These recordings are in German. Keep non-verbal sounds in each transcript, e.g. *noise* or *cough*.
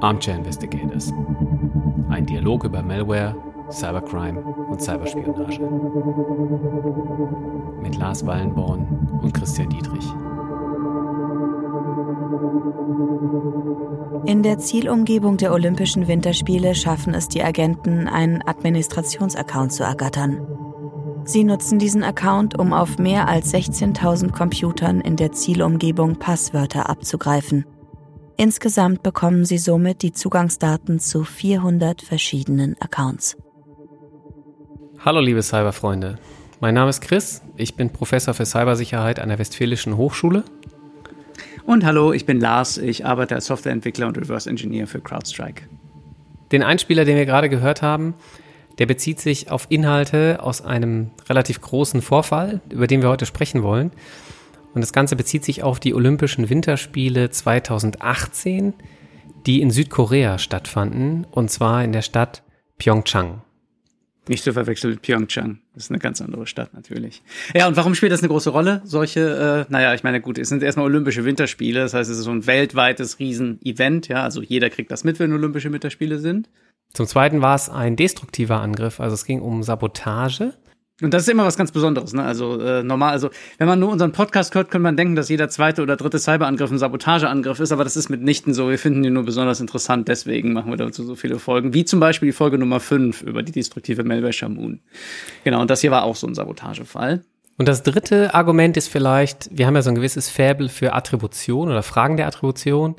Armchair Investigators. Ein Dialog über Malware, Cybercrime und Cyberspionage. Mit Lars Wallenborn und Christian Dietrich. In der Zielumgebung der Olympischen Winterspiele schaffen es die Agenten, einen Administrationsaccount zu ergattern. Sie nutzen diesen Account, um auf mehr als 16.000 Computern in der Zielumgebung Passwörter abzugreifen. Insgesamt bekommen sie somit die Zugangsdaten zu 400 verschiedenen Accounts. Hallo liebe Cyberfreunde, mein Name ist Chris, ich bin Professor für Cybersicherheit an der Westfälischen Hochschule. Und hallo, ich bin Lars, ich arbeite als Softwareentwickler und Reverse Engineer für CrowdStrike. Den Einspieler, den wir gerade gehört haben, der bezieht sich auf Inhalte aus einem relativ großen Vorfall, über den wir heute sprechen wollen. Und das Ganze bezieht sich auf die Olympischen Winterspiele 2018, die in Südkorea stattfanden, und zwar in der Stadt Pyeongchang. Nicht zu verwechseln mit Pyeongchang. Das ist eine ganz andere Stadt natürlich. Ja, und warum spielt das eine große Rolle? Solche, äh, naja, ich meine, gut, es sind erstmal Olympische Winterspiele, das heißt, es ist so ein weltweites Riesen-Event, ja, also jeder kriegt das mit, wenn Olympische Winterspiele sind. Zum Zweiten war es ein destruktiver Angriff, also es ging um Sabotage. Und das ist immer was ganz Besonderes, ne? Also äh, normal, also wenn man nur unseren Podcast hört, könnte man denken, dass jeder zweite oder dritte Cyberangriff ein Sabotageangriff ist, aber das ist mitnichten so. Wir finden die nur besonders interessant, deswegen machen wir dazu so viele Folgen, wie zum Beispiel die Folge Nummer 5 über die destruktive Malware Shamoon. Genau, und das hier war auch so ein Sabotagefall. Und das dritte Argument ist vielleicht, wir haben ja so ein gewisses Faible für Attribution oder Fragen der Attribution.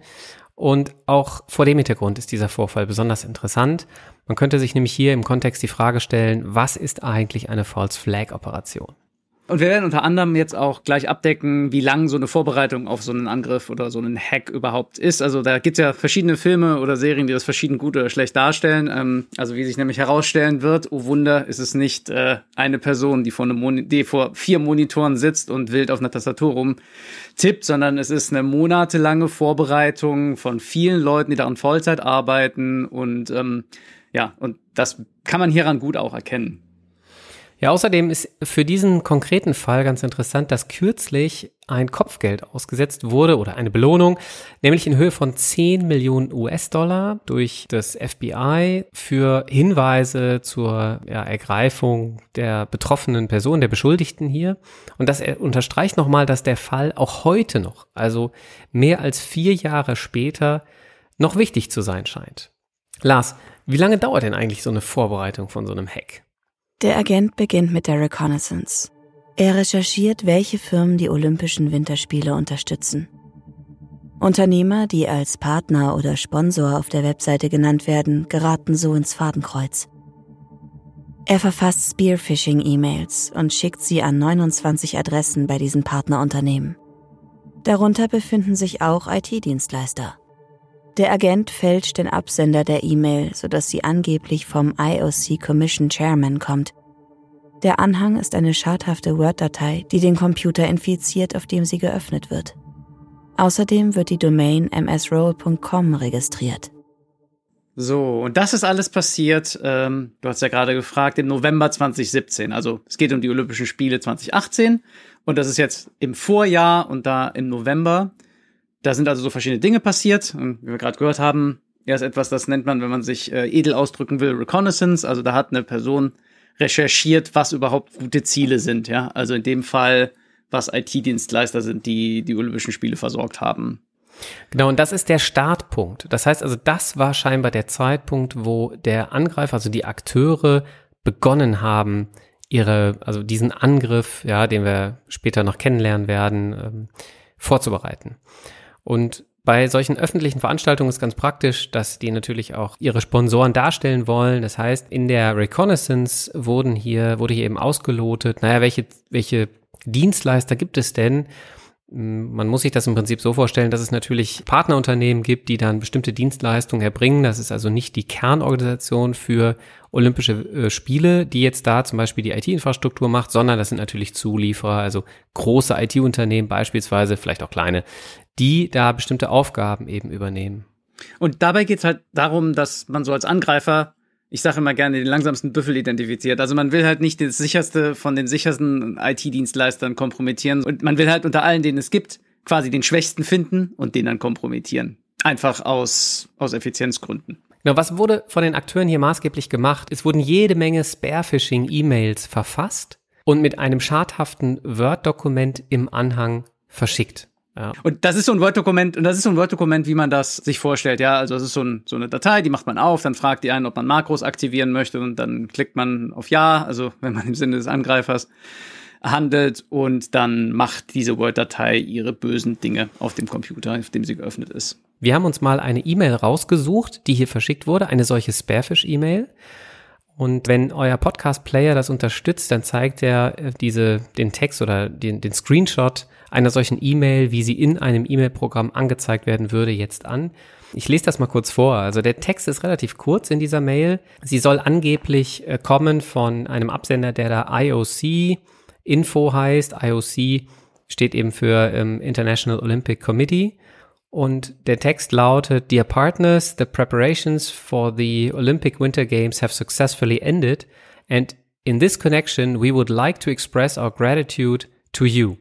Und auch vor dem Hintergrund ist dieser Vorfall besonders interessant. Man könnte sich nämlich hier im Kontext die Frage stellen, was ist eigentlich eine False Flag Operation? Und wir werden unter anderem jetzt auch gleich abdecken, wie lang so eine Vorbereitung auf so einen Angriff oder so einen Hack überhaupt ist. Also da gibt es ja verschiedene Filme oder Serien, die das verschieden gut oder schlecht darstellen. Ähm, also wie sich nämlich herausstellen wird, oh Wunder, ist es nicht äh, eine Person, die vor, die vor vier Monitoren sitzt und wild auf einer Tastatur rumtippt, sondern es ist eine monatelange Vorbereitung von vielen Leuten, die daran Vollzeit arbeiten. Und ähm, ja, und das kann man hieran gut auch erkennen. Ja, außerdem ist für diesen konkreten Fall ganz interessant, dass kürzlich ein Kopfgeld ausgesetzt wurde oder eine Belohnung, nämlich in Höhe von 10 Millionen US-Dollar durch das FBI für Hinweise zur ja, Ergreifung der betroffenen Person, der Beschuldigten hier. Und das unterstreicht nochmal, dass der Fall auch heute noch, also mehr als vier Jahre später, noch wichtig zu sein scheint. Lars, wie lange dauert denn eigentlich so eine Vorbereitung von so einem Hack? Der Agent beginnt mit der Reconnaissance. Er recherchiert, welche Firmen die Olympischen Winterspiele unterstützen. Unternehmer, die als Partner oder Sponsor auf der Webseite genannt werden, geraten so ins Fadenkreuz. Er verfasst Spearphishing-E-Mails und schickt sie an 29 Adressen bei diesen Partnerunternehmen. Darunter befinden sich auch IT-Dienstleister. Der Agent fälscht den Absender der E-Mail, sodass sie angeblich vom IOC Commission Chairman kommt. Der Anhang ist eine schadhafte Word-Datei, die den Computer infiziert, auf dem sie geöffnet wird. Außerdem wird die Domain msroll.com registriert. So, und das ist alles passiert, ähm, du hast ja gerade gefragt, im November 2017. Also es geht um die Olympischen Spiele 2018 und das ist jetzt im Vorjahr und da im November. Da sind also so verschiedene Dinge passiert. Und wie wir gerade gehört haben, ja, ist etwas, das nennt man, wenn man sich äh, edel ausdrücken will, Reconnaissance. Also da hat eine Person recherchiert, was überhaupt gute Ziele sind. Ja, also in dem Fall, was IT-Dienstleister sind, die die Olympischen Spiele versorgt haben. Genau, und das ist der Startpunkt. Das heißt also, das war scheinbar der Zeitpunkt, wo der Angreifer, also die Akteure, begonnen haben, ihre, also diesen Angriff, ja, den wir später noch kennenlernen werden, ähm, vorzubereiten. Und bei solchen öffentlichen Veranstaltungen ist ganz praktisch, dass die natürlich auch ihre Sponsoren darstellen wollen. Das heißt, in der Reconnaissance wurden hier, wurde hier eben ausgelotet, naja, welche, welche Dienstleister gibt es denn? Man muss sich das im Prinzip so vorstellen, dass es natürlich Partnerunternehmen gibt, die dann bestimmte Dienstleistungen erbringen. Das ist also nicht die Kernorganisation für Olympische äh, Spiele, die jetzt da zum Beispiel die IT-Infrastruktur macht, sondern das sind natürlich Zulieferer, also große IT-Unternehmen beispielsweise, vielleicht auch kleine, die da bestimmte Aufgaben eben übernehmen. Und dabei geht es halt darum, dass man so als Angreifer, ich sage immer gerne, den langsamsten Büffel identifiziert. Also man will halt nicht das sicherste von den sichersten IT-Dienstleistern kompromittieren und man will halt unter allen, denen es gibt, quasi den Schwächsten finden und den dann kompromittieren. Einfach aus, aus Effizienzgründen. Genau, was wurde von den Akteuren hier maßgeblich gemacht? Es wurden jede Menge Spare-Phishing-E-Mails verfasst und mit einem schadhaften Word-Dokument im Anhang verschickt. Ja. Und das ist so ein Word-Dokument, und das ist so ein Word-Dokument, wie man das sich vorstellt, ja. Also es ist so, ein, so eine Datei, die macht man auf, dann fragt die einen, ob man Makros aktivieren möchte und dann klickt man auf Ja, also *laughs* wenn man im Sinne des Angreifers handelt und dann macht diese Word-Datei ihre bösen Dinge auf dem Computer, auf dem sie geöffnet ist. Wir haben uns mal eine E-Mail rausgesucht, die hier verschickt wurde, eine solche Sparefish-E-Mail. Und wenn euer Podcast-Player das unterstützt, dann zeigt er äh, diese, den Text oder den, den Screenshot einer solchen E-Mail, wie sie in einem E-Mail-Programm angezeigt werden würde, jetzt an. Ich lese das mal kurz vor. Also der Text ist relativ kurz in dieser Mail. Sie soll angeblich äh, kommen von einem Absender, der da IOC Info heißt. IOC steht eben für ähm, International Olympic Committee. Und der Text lautet, Dear partners, the preparations for the Olympic Winter Games have successfully ended. And in this connection, we would like to express our gratitude to you.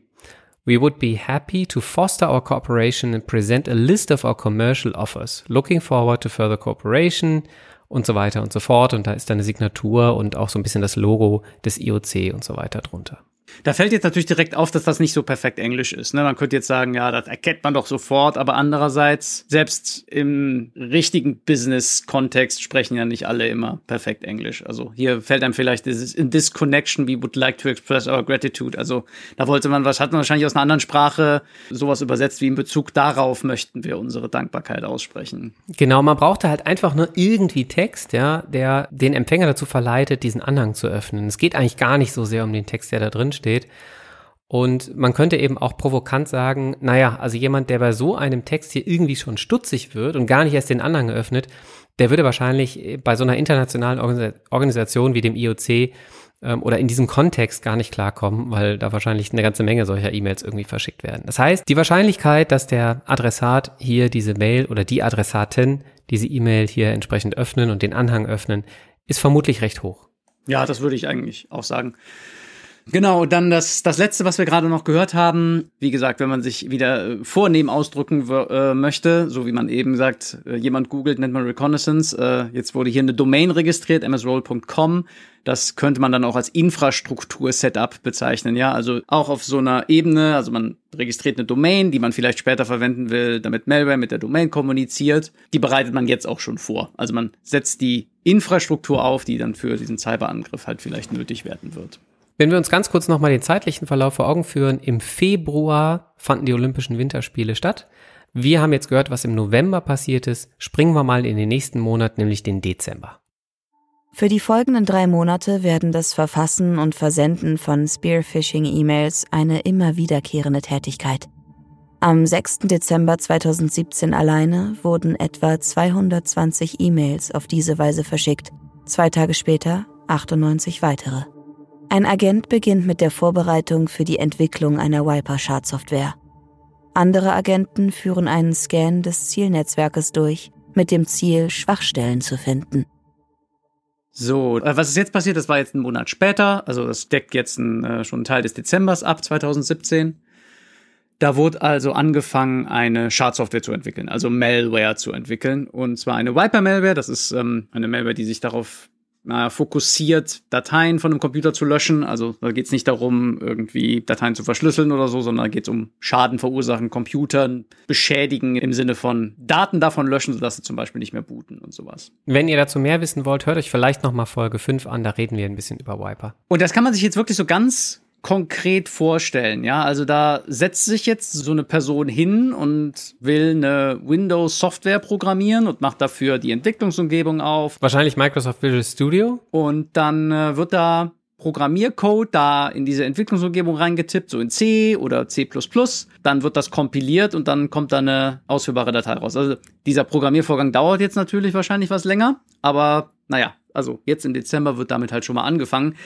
We would be happy to foster our cooperation and present a list of our commercial offers. Looking forward to further cooperation und so weiter und so fort. Und da ist eine Signatur und auch so ein bisschen das Logo des IOC und so weiter drunter. Da fällt jetzt natürlich direkt auf, dass das nicht so perfekt Englisch ist. Ne? Man könnte jetzt sagen, ja, das erkennt man doch sofort, aber andererseits, selbst im richtigen Business-Kontext sprechen ja nicht alle immer perfekt Englisch. Also hier fällt einem vielleicht dieses in this connection we would like to express our gratitude. Also da wollte man was, hat man wahrscheinlich aus einer anderen Sprache sowas übersetzt wie in Bezug darauf möchten wir unsere Dankbarkeit aussprechen. Genau, man brauchte halt einfach nur irgendwie Text, ja, der den Empfänger dazu verleitet, diesen Anhang zu öffnen. Es geht eigentlich gar nicht so sehr um den Text, der da drin steht. Und man könnte eben auch provokant sagen, naja, also jemand, der bei so einem Text hier irgendwie schon stutzig wird und gar nicht erst den Anhang öffnet, der würde wahrscheinlich bei so einer internationalen Organisation wie dem IOC ähm, oder in diesem Kontext gar nicht klarkommen, weil da wahrscheinlich eine ganze Menge solcher E-Mails irgendwie verschickt werden. Das heißt, die Wahrscheinlichkeit, dass der Adressat hier diese Mail oder die Adressatin diese E-Mail hier entsprechend öffnen und den Anhang öffnen, ist vermutlich recht hoch. Ja, das würde ich eigentlich auch sagen. Genau, dann das, das letzte, was wir gerade noch gehört haben. Wie gesagt, wenn man sich wieder äh, vornehm ausdrücken äh, möchte, so wie man eben sagt, äh, jemand googelt, nennt man Reconnaissance. Äh, jetzt wurde hier eine Domain registriert, msroll.com. Das könnte man dann auch als Infrastruktur-Setup bezeichnen, ja. Also auch auf so einer Ebene, also man registriert eine Domain, die man vielleicht später verwenden will, damit Malware mit der Domain kommuniziert. Die bereitet man jetzt auch schon vor. Also man setzt die Infrastruktur auf, die dann für diesen Cyberangriff halt vielleicht nötig werden wird. Wenn wir uns ganz kurz nochmal den zeitlichen Verlauf vor Augen führen, im Februar fanden die Olympischen Winterspiele statt. Wir haben jetzt gehört, was im November passiert ist. Springen wir mal in den nächsten Monat, nämlich den Dezember. Für die folgenden drei Monate werden das Verfassen und Versenden von Spearphishing-E-Mails eine immer wiederkehrende Tätigkeit. Am 6. Dezember 2017 alleine wurden etwa 220 E-Mails auf diese Weise verschickt, zwei Tage später 98 weitere. Ein Agent beginnt mit der Vorbereitung für die Entwicklung einer Wiper-Schadsoftware. Andere Agenten führen einen Scan des Zielnetzwerkes durch, mit dem Ziel, Schwachstellen zu finden. So, äh, was ist jetzt passiert? Das war jetzt einen Monat später, also das deckt jetzt ein, äh, schon einen Teil des Dezembers ab 2017. Da wurde also angefangen, eine Schadsoftware zu entwickeln, also Malware zu entwickeln. Und zwar eine Wiper-Malware. Das ist ähm, eine Malware, die sich darauf äh, fokussiert, Dateien von einem Computer zu löschen. Also da geht es nicht darum, irgendwie Dateien zu verschlüsseln oder so, sondern da geht es um Schaden verursachen, Computern beschädigen im Sinne von Daten davon löschen, sodass sie zum Beispiel nicht mehr booten und sowas. Wenn ihr dazu mehr wissen wollt, hört euch vielleicht noch mal Folge 5 an, da reden wir ein bisschen über Wiper. Und das kann man sich jetzt wirklich so ganz konkret vorstellen, ja? Also da setzt sich jetzt so eine Person hin und will eine Windows-Software programmieren und macht dafür die Entwicklungsumgebung auf. Wahrscheinlich Microsoft Visual Studio. Und dann äh, wird da Programmiercode da in diese Entwicklungsumgebung reingetippt, so in C oder C++. Dann wird das kompiliert und dann kommt da eine ausführbare Datei raus. Also dieser Programmiervorgang dauert jetzt natürlich wahrscheinlich was länger, aber naja, also jetzt im Dezember wird damit halt schon mal angefangen.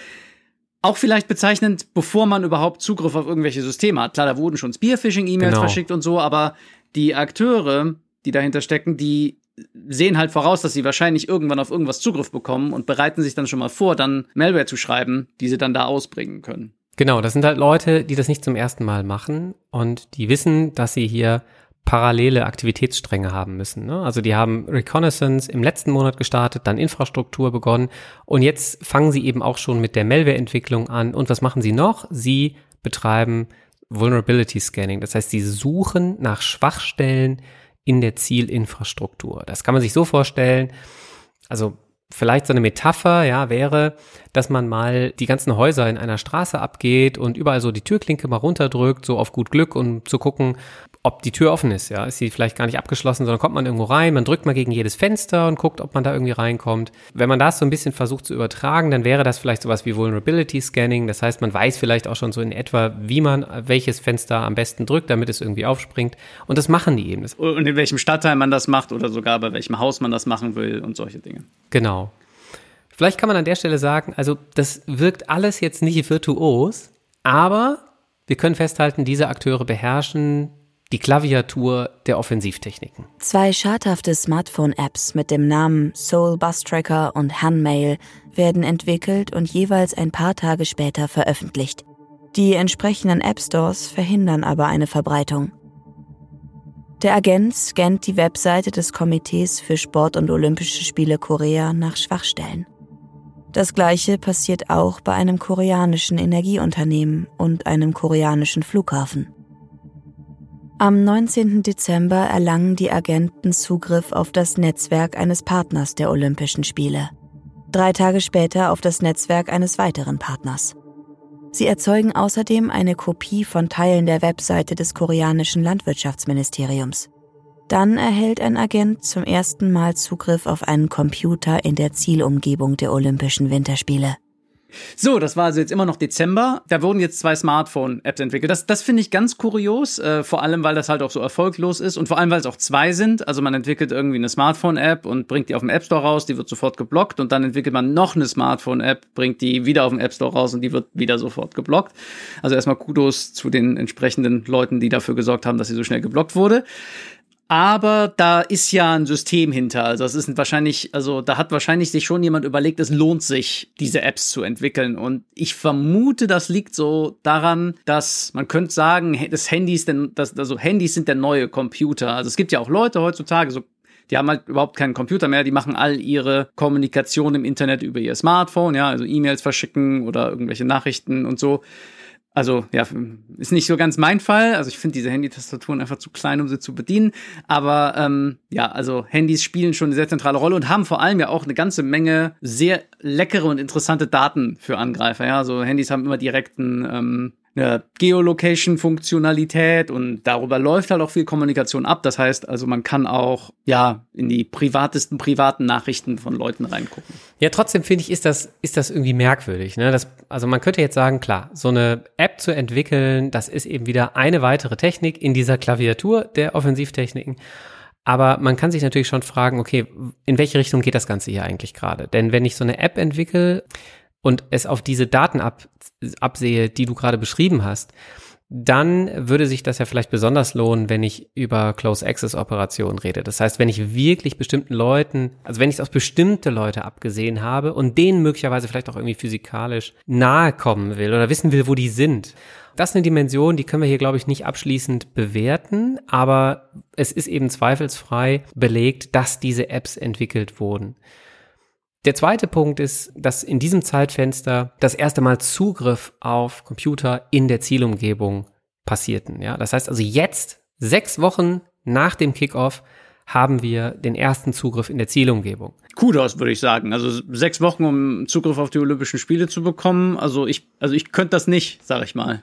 Auch vielleicht bezeichnend, bevor man überhaupt Zugriff auf irgendwelche Systeme hat. Klar, da wurden schon Spearphishing-E-Mails genau. verschickt und so, aber die Akteure, die dahinter stecken, die sehen halt voraus, dass sie wahrscheinlich irgendwann auf irgendwas Zugriff bekommen und bereiten sich dann schon mal vor, dann Malware zu schreiben, die sie dann da ausbringen können. Genau, das sind halt Leute, die das nicht zum ersten Mal machen und die wissen, dass sie hier parallele Aktivitätsstränge haben müssen. Ne? Also die haben Reconnaissance im letzten Monat gestartet, dann Infrastruktur begonnen und jetzt fangen sie eben auch schon mit der Malware-Entwicklung an. Und was machen sie noch? Sie betreiben Vulnerability Scanning. Das heißt, sie suchen nach Schwachstellen in der Zielinfrastruktur. Das kann man sich so vorstellen. Also vielleicht so eine Metapher, ja, wäre, dass man mal die ganzen Häuser in einer Straße abgeht und überall so die Türklinke mal runterdrückt, so auf gut Glück, um zu gucken, ob die Tür offen ist, ja. Ist sie vielleicht gar nicht abgeschlossen, sondern kommt man irgendwo rein, man drückt mal gegen jedes Fenster und guckt, ob man da irgendwie reinkommt. Wenn man das so ein bisschen versucht zu übertragen, dann wäre das vielleicht sowas wie Vulnerability Scanning. Das heißt, man weiß vielleicht auch schon so in etwa, wie man welches Fenster am besten drückt, damit es irgendwie aufspringt. Und das machen die eben. Und in welchem Stadtteil man das macht oder sogar bei welchem Haus man das machen will und solche Dinge. Genau. Vielleicht kann man an der Stelle sagen, also das wirkt alles jetzt nicht virtuos, aber wir können festhalten, diese Akteure beherrschen die Klaviatur der Offensivtechniken. Zwei schadhafte Smartphone-Apps mit dem Namen Soul Bus Tracker und Handmail werden entwickelt und jeweils ein paar Tage später veröffentlicht. Die entsprechenden App Stores verhindern aber eine Verbreitung. Der Agent scannt die Webseite des Komitees für Sport und Olympische Spiele Korea nach Schwachstellen. Das gleiche passiert auch bei einem koreanischen Energieunternehmen und einem koreanischen Flughafen. Am 19. Dezember erlangen die Agenten Zugriff auf das Netzwerk eines Partners der Olympischen Spiele. Drei Tage später auf das Netzwerk eines weiteren Partners. Sie erzeugen außerdem eine Kopie von Teilen der Webseite des koreanischen Landwirtschaftsministeriums. Dann erhält ein Agent zum ersten Mal Zugriff auf einen Computer in der Zielumgebung der Olympischen Winterspiele. So, das war also jetzt immer noch Dezember. Da wurden jetzt zwei Smartphone-Apps entwickelt. Das, das finde ich ganz kurios, äh, vor allem, weil das halt auch so erfolglos ist und vor allem, weil es auch zwei sind. Also man entwickelt irgendwie eine Smartphone-App und bringt die auf dem App Store raus, die wird sofort geblockt und dann entwickelt man noch eine Smartphone-App, bringt die wieder auf dem App Store raus und die wird wieder sofort geblockt. Also erstmal Kudos zu den entsprechenden Leuten, die dafür gesorgt haben, dass sie so schnell geblockt wurde. Aber da ist ja ein System hinter. Also es ist wahrscheinlich, also da hat wahrscheinlich sich schon jemand überlegt, es lohnt sich, diese Apps zu entwickeln. Und ich vermute, das liegt so daran, dass man könnte sagen, das Handys, denn, das, also Handys sind der neue Computer. Also es gibt ja auch Leute heutzutage, so die haben halt überhaupt keinen Computer mehr, die machen all ihre Kommunikation im Internet über ihr Smartphone, ja, also E-Mails verschicken oder irgendwelche Nachrichten und so. Also ja, ist nicht so ganz mein Fall. Also ich finde diese Handy-Tastaturen einfach zu klein, um sie zu bedienen. Aber ähm, ja, also Handys spielen schon eine sehr zentrale Rolle und haben vor allem ja auch eine ganze Menge sehr leckere und interessante Daten für Angreifer. Ja, so Handys haben immer direkten ähm, eine Geolocation-Funktionalität und darüber läuft halt auch viel Kommunikation ab. Das heißt also, man kann auch ja in die privatesten privaten Nachrichten von Leuten reingucken. Ja, trotzdem finde ich, ist das, ist das irgendwie merkwürdig. Ne? Das, also man könnte jetzt sagen, klar, so eine App zu entwickeln, das ist eben wieder eine weitere Technik in dieser Klaviatur der Offensivtechniken. Aber man kann sich natürlich schon fragen, okay, in welche Richtung geht das Ganze hier eigentlich gerade? Denn wenn ich so eine App entwickle, und es auf diese Daten ab, absehe, die du gerade beschrieben hast, dann würde sich das ja vielleicht besonders lohnen, wenn ich über Close Access Operationen rede. Das heißt, wenn ich wirklich bestimmten Leuten, also wenn ich es auf bestimmte Leute abgesehen habe und denen möglicherweise vielleicht auch irgendwie physikalisch nahe kommen will oder wissen will, wo die sind. Das ist eine Dimension, die können wir hier, glaube ich, nicht abschließend bewerten, aber es ist eben zweifelsfrei belegt, dass diese Apps entwickelt wurden. Der zweite Punkt ist, dass in diesem Zeitfenster das erste Mal Zugriff auf Computer in der Zielumgebung passierten. Ja, das heißt also jetzt, sechs Wochen nach dem Kickoff, haben wir den ersten Zugriff in der Zielumgebung. Kudos, würde ich sagen. Also sechs Wochen, um Zugriff auf die Olympischen Spiele zu bekommen. Also ich, also ich könnte das nicht, sag ich mal.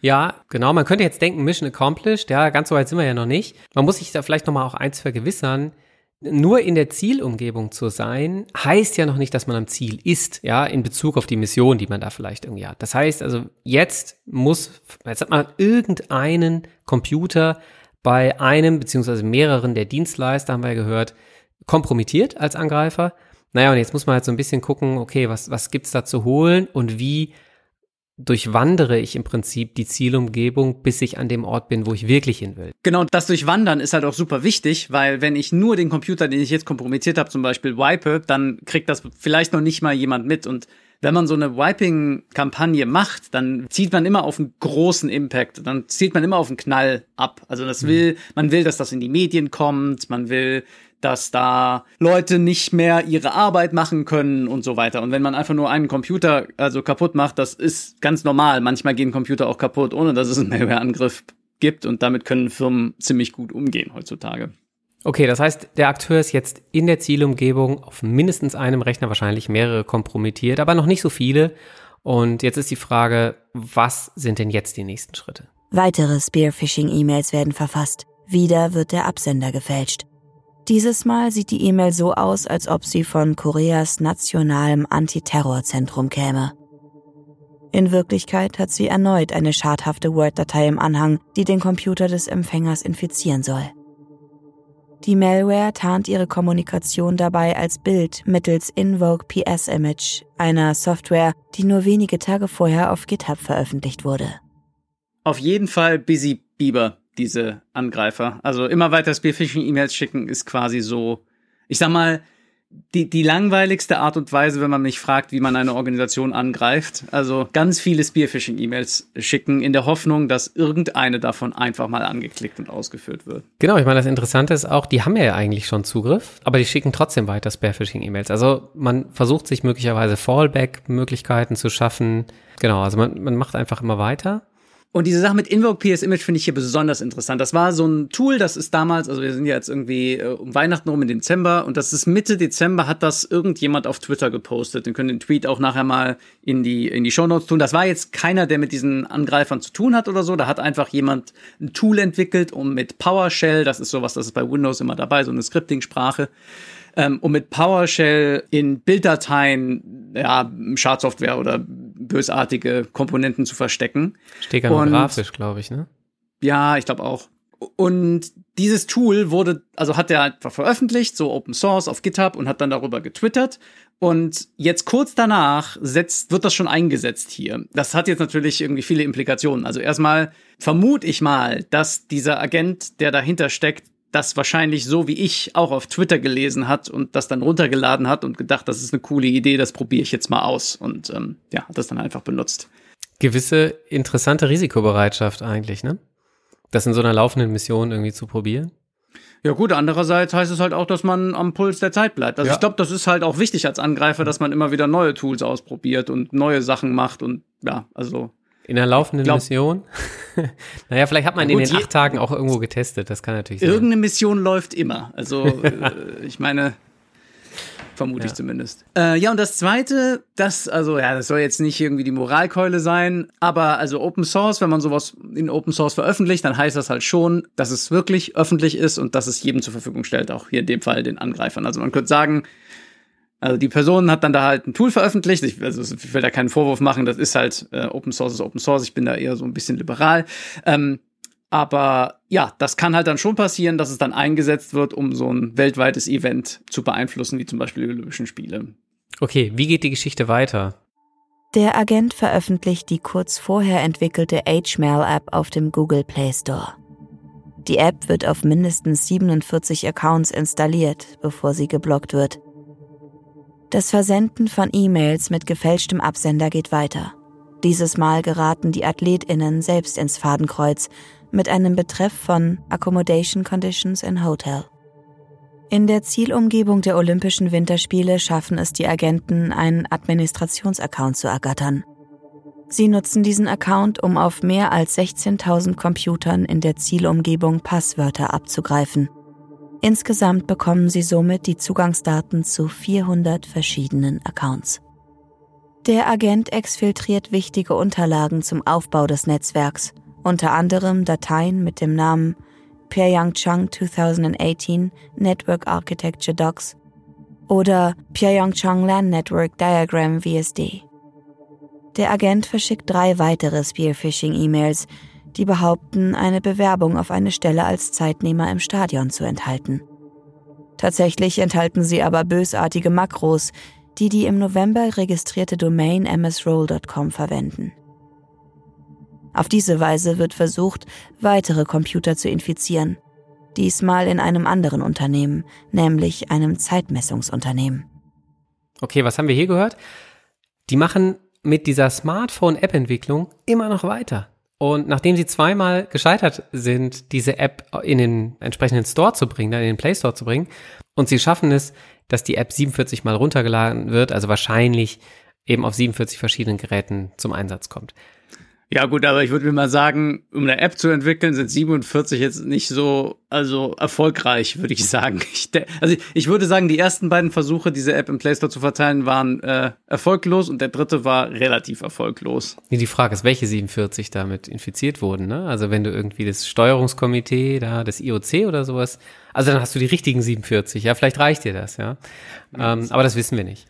Ja, genau. Man könnte jetzt denken, Mission accomplished. Ja, ganz so weit sind wir ja noch nicht. Man muss sich da vielleicht noch mal auch eins vergewissern nur in der Zielumgebung zu sein, heißt ja noch nicht, dass man am Ziel ist, ja, in Bezug auf die Mission, die man da vielleicht irgendwie hat. Das heißt also, jetzt muss, jetzt hat man irgendeinen Computer bei einem beziehungsweise mehreren der Dienstleister, haben wir ja gehört, kompromittiert als Angreifer. Naja, und jetzt muss man halt so ein bisschen gucken, okay, was, was gibt's da zu holen und wie durchwandere ich im Prinzip die Zielumgebung, bis ich an dem Ort bin, wo ich wirklich hin will. Genau, das Durchwandern ist halt auch super wichtig, weil wenn ich nur den Computer, den ich jetzt kompromittiert habe, zum Beispiel wipe, dann kriegt das vielleicht noch nicht mal jemand mit und wenn man so eine Wiping-Kampagne macht, dann zieht man immer auf einen großen Impact, dann zieht man immer auf einen Knall ab. Also das will, man will, dass das in die Medien kommt, man will, dass da Leute nicht mehr ihre Arbeit machen können und so weiter. Und wenn man einfach nur einen Computer also kaputt macht, das ist ganz normal. Manchmal gehen Computer auch kaputt, ohne dass es einen Malware-Angriff gibt. Und damit können Firmen ziemlich gut umgehen heutzutage. Okay, das heißt, der Akteur ist jetzt in der Zielumgebung auf mindestens einem Rechner wahrscheinlich mehrere kompromittiert, aber noch nicht so viele. Und jetzt ist die Frage, was sind denn jetzt die nächsten Schritte? Weitere Spearphishing-E-Mails werden verfasst. Wieder wird der Absender gefälscht. Dieses Mal sieht die E-Mail so aus, als ob sie von Koreas nationalem Antiterrorzentrum käme. In Wirklichkeit hat sie erneut eine schadhafte Word-Datei im Anhang, die den Computer des Empfängers infizieren soll. Die Malware tarnt ihre Kommunikation dabei als Bild mittels Invoke PS Image, einer Software, die nur wenige Tage vorher auf GitHub veröffentlicht wurde. Auf jeden Fall Busy Bieber diese Angreifer. Also immer weiter Spearphishing-E-Mails schicken ist quasi so, ich sag mal, die, die langweiligste Art und Weise, wenn man mich fragt, wie man eine Organisation angreift. Also ganz viele Spearphishing-E-Mails schicken in der Hoffnung, dass irgendeine davon einfach mal angeklickt und ausgeführt wird. Genau, ich meine, das Interessante ist auch, die haben ja eigentlich schon Zugriff, aber die schicken trotzdem weiter Spearphishing-E-Mails. Also man versucht sich möglicherweise Fallback-Möglichkeiten zu schaffen. Genau, also man, man macht einfach immer weiter. Und diese Sache mit Invoke PS Image finde ich hier besonders interessant. Das war so ein Tool, das ist damals, also wir sind ja jetzt irgendwie äh, um Weihnachten rum im Dezember und das ist Mitte Dezember hat das irgendjemand auf Twitter gepostet. Wir können den Tweet auch nachher mal in die, in die Show Notes tun. Das war jetzt keiner, der mit diesen Angreifern zu tun hat oder so. Da hat einfach jemand ein Tool entwickelt, um mit PowerShell, das ist sowas, das ist bei Windows immer dabei, so eine Scripting-Sprache, ähm, um mit PowerShell in Bilddateien, ja, Schadsoftware oder bösartige Komponenten zu verstecken. Steht ja grafisch, glaube ich, ne? Ja, ich glaube auch. Und dieses Tool wurde, also hat er einfach veröffentlicht, so Open Source auf GitHub und hat dann darüber getwittert. Und jetzt kurz danach setzt, wird das schon eingesetzt hier. Das hat jetzt natürlich irgendwie viele Implikationen. Also erstmal vermute ich mal, dass dieser Agent, der dahinter steckt, das wahrscheinlich so wie ich auch auf Twitter gelesen hat und das dann runtergeladen hat und gedacht, das ist eine coole Idee, das probiere ich jetzt mal aus und ähm, ja, hat das dann einfach benutzt. Gewisse interessante Risikobereitschaft eigentlich, ne? Das in so einer laufenden Mission irgendwie zu probieren. Ja gut, andererseits heißt es halt auch, dass man am Puls der Zeit bleibt. Also ja. ich glaube, das ist halt auch wichtig als Angreifer, dass man immer wieder neue Tools ausprobiert und neue Sachen macht und ja, also in der laufenden glaub, Mission? *laughs* naja, vielleicht hat man gut, in den acht Tagen auch irgendwo getestet, das kann natürlich sein. Irgendeine Mission läuft immer. Also, *laughs* äh, ich meine, vermute ja. ich zumindest. Äh, ja, und das zweite, das, also, ja, das soll jetzt nicht irgendwie die Moralkeule sein, aber also Open Source, wenn man sowas in Open Source veröffentlicht, dann heißt das halt schon, dass es wirklich öffentlich ist und dass es jedem zur Verfügung stellt, auch hier in dem Fall den Angreifern. Also man könnte sagen, also die Person hat dann da halt ein Tool veröffentlicht. Ich, also ich will da keinen Vorwurf machen, das ist halt äh, Open Source ist Open Source. Ich bin da eher so ein bisschen liberal. Ähm, aber ja, das kann halt dann schon passieren, dass es dann eingesetzt wird, um so ein weltweites Event zu beeinflussen, wie zum Beispiel die Olympischen Spiele. Okay, wie geht die Geschichte weiter? Der Agent veröffentlicht die kurz vorher entwickelte HMail-App auf dem Google Play Store. Die App wird auf mindestens 47 Accounts installiert, bevor sie geblockt wird. Das Versenden von E-Mails mit gefälschtem Absender geht weiter. Dieses Mal geraten die AthletInnen selbst ins Fadenkreuz mit einem Betreff von Accommodation Conditions in Hotel. In der Zielumgebung der Olympischen Winterspiele schaffen es die Agenten, einen Administrationsaccount zu ergattern. Sie nutzen diesen Account, um auf mehr als 16.000 Computern in der Zielumgebung Passwörter abzugreifen – Insgesamt bekommen sie somit die Zugangsdaten zu 400 verschiedenen Accounts. Der Agent exfiltriert wichtige Unterlagen zum Aufbau des Netzwerks, unter anderem Dateien mit dem Namen Pyeongchang 2018 Network Architecture Docs oder Pyeongchang LAN Network Diagram VSD. Der Agent verschickt drei weitere Spearphishing-E-Mails, die behaupten, eine Bewerbung auf eine Stelle als Zeitnehmer im Stadion zu enthalten. Tatsächlich enthalten sie aber bösartige Makros, die die im November registrierte Domain msroll.com verwenden. Auf diese Weise wird versucht, weitere Computer zu infizieren, diesmal in einem anderen Unternehmen, nämlich einem Zeitmessungsunternehmen. Okay, was haben wir hier gehört? Die machen mit dieser Smartphone-App-Entwicklung immer noch weiter. Und nachdem sie zweimal gescheitert sind, diese App in den entsprechenden Store zu bringen, dann in den Play Store zu bringen, und sie schaffen es, dass die App 47 mal runtergeladen wird, also wahrscheinlich eben auf 47 verschiedenen Geräten zum Einsatz kommt. Ja gut, aber ich würde mir mal sagen, um eine App zu entwickeln, sind 47 jetzt nicht so also erfolgreich, würde ich sagen. *laughs* Ich, also ich würde sagen, die ersten beiden Versuche, diese App im Play Store zu verteilen, waren äh, erfolglos und der dritte war relativ erfolglos. Die Frage ist, welche 47 damit infiziert wurden. Ne? Also wenn du irgendwie das Steuerungskomitee da, das IOC oder sowas, also dann hast du die richtigen 47. Ja, vielleicht reicht dir das, ja. Ähm, aber das wissen wir nicht.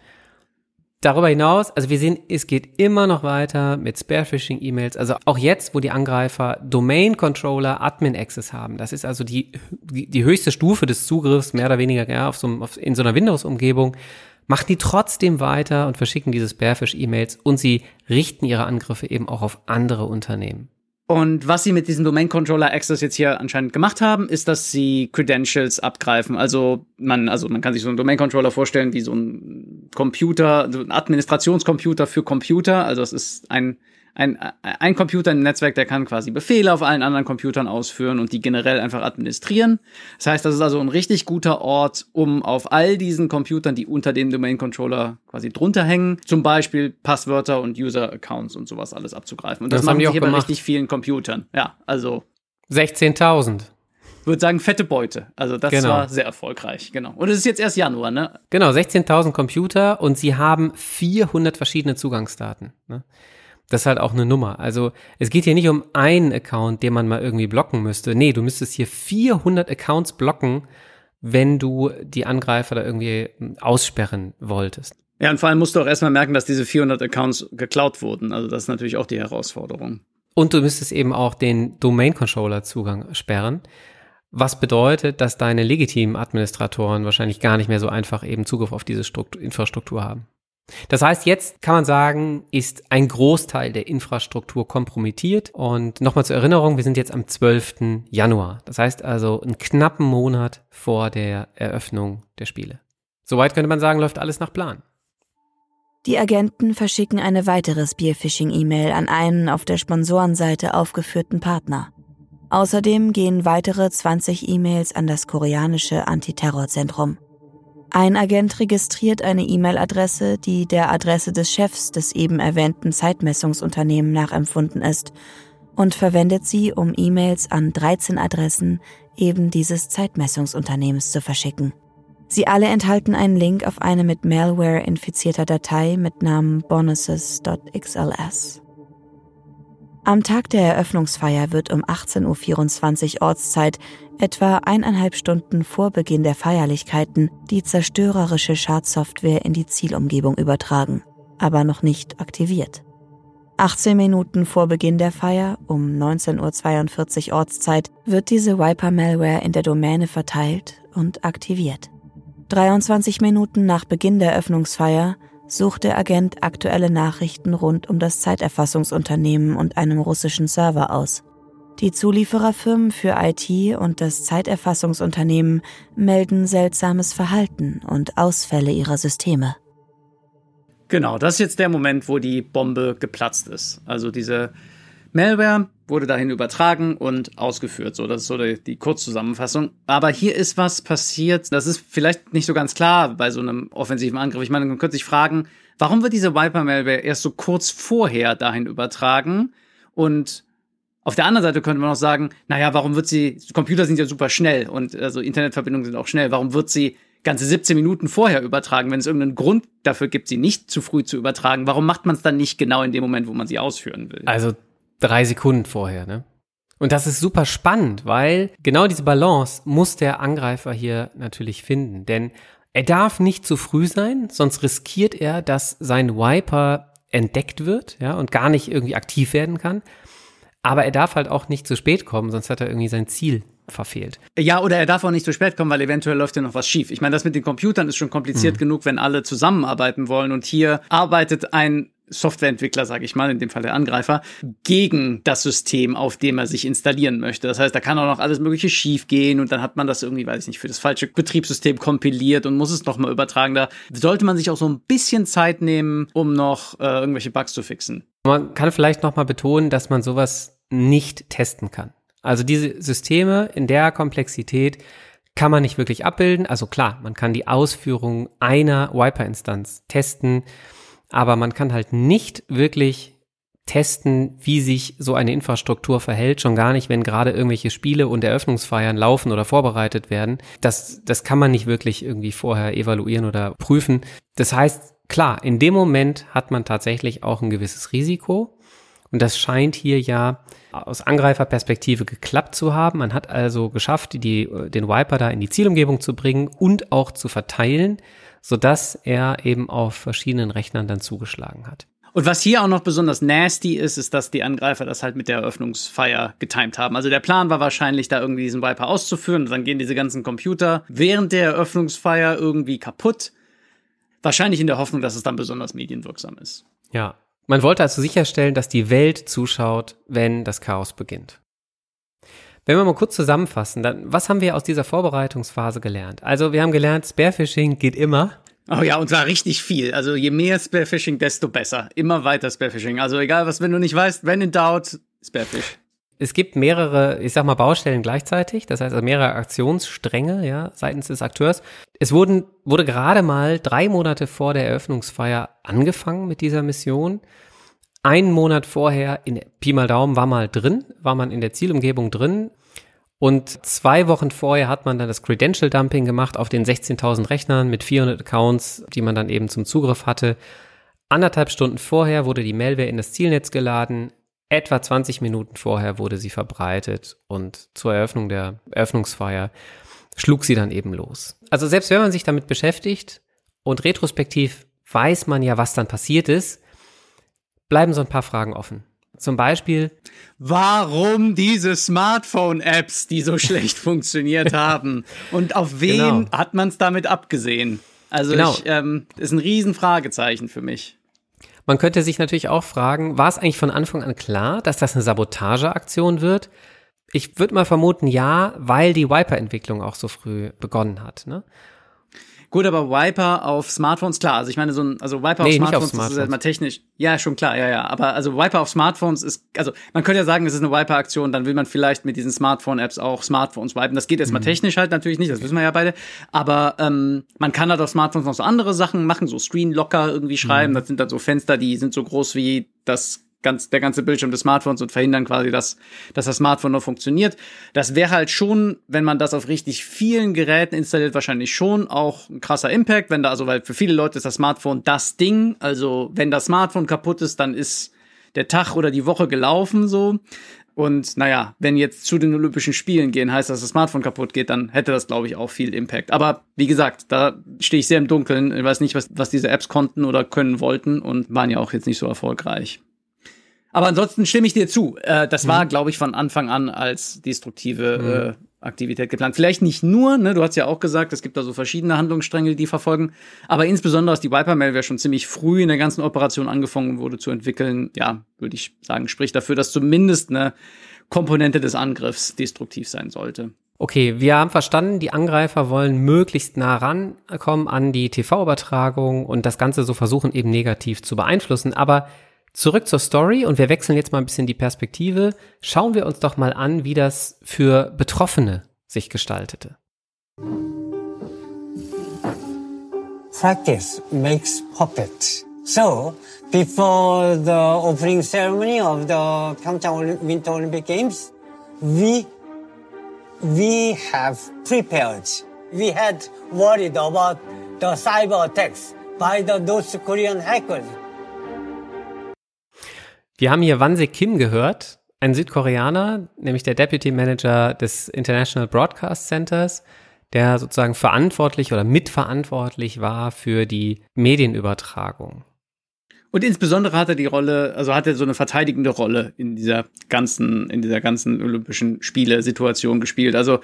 Darüber hinaus, also wir sehen, es geht immer noch weiter mit Spearphishing-E-Mails. Also auch jetzt, wo die Angreifer Domain-Controller Admin-Access haben. Das ist also die, die, höchste Stufe des Zugriffs, mehr oder weniger ja, auf so, auf, in so einer Windows-Umgebung. Machen die trotzdem weiter und verschicken diese Spearfish-E-Mails und sie richten ihre Angriffe eben auch auf andere Unternehmen. Und was sie mit diesem Domain Controller Access jetzt hier anscheinend gemacht haben, ist, dass sie Credentials abgreifen. Also man, also man kann sich so einen Domain Controller vorstellen wie so ein Computer, so ein Administrationscomputer für Computer. Also es ist ein ein, ein Computer im Netzwerk, der kann quasi Befehle auf allen anderen Computern ausführen und die generell einfach administrieren. Das heißt, das ist also ein richtig guter Ort, um auf all diesen Computern, die unter dem Domain Controller quasi drunter hängen, zum Beispiel Passwörter und User-Accounts und sowas alles abzugreifen. Und das, das machen die hier bei richtig vielen Computern. Ja, also 16.000 würde sagen, fette Beute. Also das genau. war sehr erfolgreich, genau. Und es ist jetzt erst Januar, ne? Genau, 16.000 Computer und sie haben 400 verschiedene Zugangsdaten. Ne? Das ist halt auch eine Nummer. Also es geht hier nicht um einen Account, den man mal irgendwie blocken müsste. Nee, du müsstest hier 400 Accounts blocken, wenn du die Angreifer da irgendwie hm, aussperren wolltest. Ja, und vor allem musst du auch erstmal merken, dass diese 400 Accounts geklaut wurden. Also das ist natürlich auch die Herausforderung. Und du müsstest eben auch den Domain-Controller-Zugang sperren. Was bedeutet, dass deine legitimen Administratoren wahrscheinlich gar nicht mehr so einfach eben Zugriff auf diese Struktur, Infrastruktur haben. Das heißt, jetzt kann man sagen, ist ein Großteil der Infrastruktur kompromittiert. Und nochmal zur Erinnerung, wir sind jetzt am 12. Januar. Das heißt also einen knappen Monat vor der Eröffnung der Spiele. Soweit könnte man sagen, läuft alles nach Plan. Die Agenten verschicken eine weitere Spearphishing-E-Mail an einen auf der Sponsorenseite aufgeführten Partner. Außerdem gehen weitere 20 E-Mails an das koreanische Antiterrorzentrum. Ein Agent registriert eine E-Mail-Adresse, die der Adresse des Chefs des eben erwähnten Zeitmessungsunternehmens nachempfunden ist und verwendet sie, um E-Mails an 13 Adressen eben dieses Zeitmessungsunternehmens zu verschicken. Sie alle enthalten einen Link auf eine mit Malware infizierter Datei mit Namen bonuses.xls. Am Tag der Eröffnungsfeier wird um 18.24 Uhr Ortszeit, etwa eineinhalb Stunden vor Beginn der Feierlichkeiten, die zerstörerische Schadsoftware in die Zielumgebung übertragen, aber noch nicht aktiviert. 18 Minuten vor Beginn der Feier, um 19.42 Uhr Ortszeit, wird diese Wiper-Malware in der Domäne verteilt und aktiviert. 23 Minuten nach Beginn der Eröffnungsfeier sucht der Agent aktuelle Nachrichten rund um das Zeiterfassungsunternehmen und einem russischen Server aus. Die Zuliefererfirmen für IT und das Zeiterfassungsunternehmen melden seltsames Verhalten und Ausfälle ihrer Systeme. Genau, das ist jetzt der Moment, wo die Bombe geplatzt ist. Also diese Malware wurde dahin übertragen und ausgeführt. So, das ist so die, die Kurzzusammenfassung. Aber hier ist was passiert. Das ist vielleicht nicht so ganz klar bei so einem offensiven Angriff. Ich meine, man könnte sich fragen, warum wird diese Viper-Malware erst so kurz vorher dahin übertragen? Und auf der anderen Seite könnte man auch sagen, naja, warum wird sie, Computer sind ja super schnell und also Internetverbindungen sind auch schnell. Warum wird sie ganze 17 Minuten vorher übertragen, wenn es irgendeinen Grund dafür gibt, sie nicht zu früh zu übertragen? Warum macht man es dann nicht genau in dem Moment, wo man sie ausführen will? Also drei Sekunden vorher, ne? Und das ist super spannend, weil genau diese Balance muss der Angreifer hier natürlich finden. Denn er darf nicht zu früh sein, sonst riskiert er, dass sein Wiper entdeckt wird, ja, und gar nicht irgendwie aktiv werden kann. Aber er darf halt auch nicht zu spät kommen, sonst hat er irgendwie sein Ziel verfehlt. Ja, oder er darf auch nicht zu spät kommen, weil eventuell läuft ja noch was schief. Ich meine, das mit den Computern ist schon kompliziert mhm. genug, wenn alle zusammenarbeiten wollen. Und hier arbeitet ein Softwareentwickler, sage ich mal, in dem Fall der Angreifer, gegen das System, auf dem er sich installieren möchte. Das heißt, da kann auch noch alles Mögliche schiefgehen und dann hat man das irgendwie, weiß ich nicht, für das falsche Betriebssystem kompiliert und muss es nochmal übertragen. Da sollte man sich auch so ein bisschen Zeit nehmen, um noch äh, irgendwelche Bugs zu fixen. Man kann vielleicht nochmal betonen, dass man sowas nicht testen kann. Also diese Systeme in der Komplexität kann man nicht wirklich abbilden. Also klar, man kann die Ausführung einer Wiper-Instanz testen aber man kann halt nicht wirklich testen, wie sich so eine Infrastruktur verhält, schon gar nicht, wenn gerade irgendwelche Spiele und Eröffnungsfeiern laufen oder vorbereitet werden. Das, das kann man nicht wirklich irgendwie vorher evaluieren oder prüfen. Das heißt, klar, in dem Moment hat man tatsächlich auch ein gewisses Risiko. Und das scheint hier ja aus Angreiferperspektive geklappt zu haben. Man hat also geschafft, die, den Wiper da in die Zielumgebung zu bringen und auch zu verteilen sodass er eben auf verschiedenen Rechnern dann zugeschlagen hat. Und was hier auch noch besonders nasty ist, ist, dass die Angreifer das halt mit der Eröffnungsfeier getimt haben. Also der Plan war wahrscheinlich, da irgendwie diesen Viper auszuführen und dann gehen diese ganzen Computer während der Eröffnungsfeier irgendwie kaputt. Wahrscheinlich in der Hoffnung, dass es dann besonders medienwirksam ist. Ja. Man wollte also sicherstellen, dass die Welt zuschaut, wenn das Chaos beginnt. Wenn wir mal kurz zusammenfassen, dann, was haben wir aus dieser Vorbereitungsphase gelernt? Also wir haben gelernt, Spearfishing geht immer. Oh ja, und zwar richtig viel. Also je mehr Spearfishing, desto besser. Immer weiter Spearfishing. Also egal was, wenn du nicht weißt, wenn in doubt, Spearfish. Es gibt mehrere, ich sag mal, Baustellen gleichzeitig, das heißt also mehrere Aktionsstränge, ja, seitens des Akteurs. Es wurden, wurde gerade mal drei Monate vor der Eröffnungsfeier angefangen mit dieser Mission einen Monat vorher in Pi mal Daumen war mal drin, war man in der Zielumgebung drin. Und zwei Wochen vorher hat man dann das Credential Dumping gemacht auf den 16.000 Rechnern mit 400 Accounts, die man dann eben zum Zugriff hatte. Anderthalb Stunden vorher wurde die Malware in das Zielnetz geladen. Etwa 20 Minuten vorher wurde sie verbreitet und zur Eröffnung der Eröffnungsfeier schlug sie dann eben los. Also selbst wenn man sich damit beschäftigt und retrospektiv weiß man ja, was dann passiert ist, bleiben so ein paar Fragen offen. Zum Beispiel, warum diese Smartphone-Apps, die so *laughs* schlecht funktioniert haben? Und auf wen genau. hat man es damit abgesehen? Also genau. ich, ähm, ist ein Riesenfragezeichen für mich. Man könnte sich natürlich auch fragen, war es eigentlich von Anfang an klar, dass das eine Sabotageaktion wird? Ich würde mal vermuten, ja, weil die Wiper-Entwicklung auch so früh begonnen hat. Ne? Gut, aber Viper auf Smartphones, klar. Also ich meine, so ein, also Viper nee, auf Smartphones, auf Smartphones. ist halt mal technisch. Ja, schon klar, ja, ja. Aber also Viper auf Smartphones ist, also man könnte ja sagen, es ist eine Viper-Aktion, dann will man vielleicht mit diesen Smartphone-Apps auch Smartphones wipen. Das geht erstmal mhm. technisch halt natürlich nicht, das wissen wir ja beide. Aber ähm, man kann halt auf Smartphones noch so andere Sachen machen, so Screen Locker irgendwie schreiben. Mhm. Das sind dann so Fenster, die sind so groß wie das ganz, der ganze Bildschirm des Smartphones und verhindern quasi, dass, dass das Smartphone noch funktioniert. Das wäre halt schon, wenn man das auf richtig vielen Geräten installiert, wahrscheinlich schon auch ein krasser Impact, wenn da, also, weil für viele Leute ist das Smartphone das Ding. Also, wenn das Smartphone kaputt ist, dann ist der Tag oder die Woche gelaufen, so. Und naja, wenn jetzt zu den Olympischen Spielen gehen, heißt, dass das Smartphone kaputt geht, dann hätte das, glaube ich, auch viel Impact. Aber wie gesagt, da stehe ich sehr im Dunkeln. Ich weiß nicht, was, was diese Apps konnten oder können wollten und waren ja auch jetzt nicht so erfolgreich. Aber ansonsten stimme ich dir zu. Äh, das mhm. war, glaube ich, von Anfang an als destruktive mhm. äh, Aktivität geplant. Vielleicht nicht nur, ne, du hast ja auch gesagt, es gibt da so verschiedene Handlungsstränge, die verfolgen, aber insbesondere, dass die Viper-Malware schon ziemlich früh in der ganzen Operation angefangen wurde zu entwickeln, ja, würde ich sagen, spricht dafür, dass zumindest eine Komponente des Angriffs destruktiv sein sollte. Okay, wir haben verstanden, die Angreifer wollen möglichst nah rankommen an die TV-Übertragung und das Ganze so versuchen eben negativ zu beeinflussen, aber Zurück zur Story und wir wechseln jetzt mal ein bisschen die Perspektive. Schauen wir uns doch mal an, wie das für Betroffene sich gestaltete. Practice makes puppet. So, before the opening ceremony of the Pyeongchang Winter Olympic Games, we we have prepared. We had worried about the cyber attacks by the North Korean hackers. Wir haben hier Wanse Kim gehört, ein Südkoreaner, nämlich der Deputy Manager des International Broadcast Centers, der sozusagen verantwortlich oder mitverantwortlich war für die Medienübertragung. Und insbesondere hat er die Rolle, also hat er so eine verteidigende Rolle in dieser ganzen, in dieser ganzen Olympischen Spiele-Situation gespielt. Also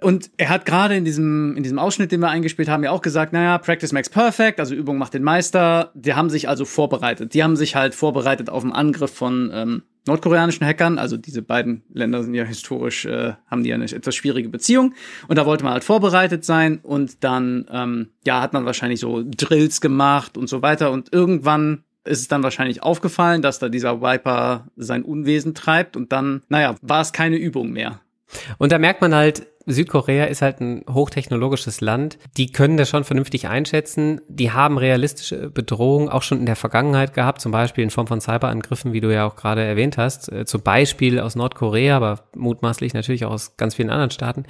Und er hat gerade in diesem, in diesem Ausschnitt, den wir eingespielt haben, ja auch gesagt, naja, Practice makes perfect, also Übung macht den Meister. Die haben sich also vorbereitet. Die haben sich halt vorbereitet auf einen Angriff von ähm, nordkoreanischen Hackern. Also diese beiden Länder sind ja historisch, äh, haben die ja eine etwas schwierige Beziehung. Und da wollte man halt vorbereitet sein und dann, ähm, ja, hat man wahrscheinlich so Drills gemacht und so weiter. Und irgendwann ist es dann wahrscheinlich aufgefallen, dass da dieser Viper sein Unwesen treibt und dann, naja, war es keine Übung mehr. Und da merkt man halt, Südkorea ist halt ein hochtechnologisches Land. Die können das schon vernünftig einschätzen. Die haben realistische Bedrohungen auch schon in der Vergangenheit gehabt, zum Beispiel in Form von Cyberangriffen, wie du ja auch gerade erwähnt hast. Äh, zum Beispiel aus Nordkorea, aber mutmaßlich natürlich auch aus ganz vielen anderen Staaten.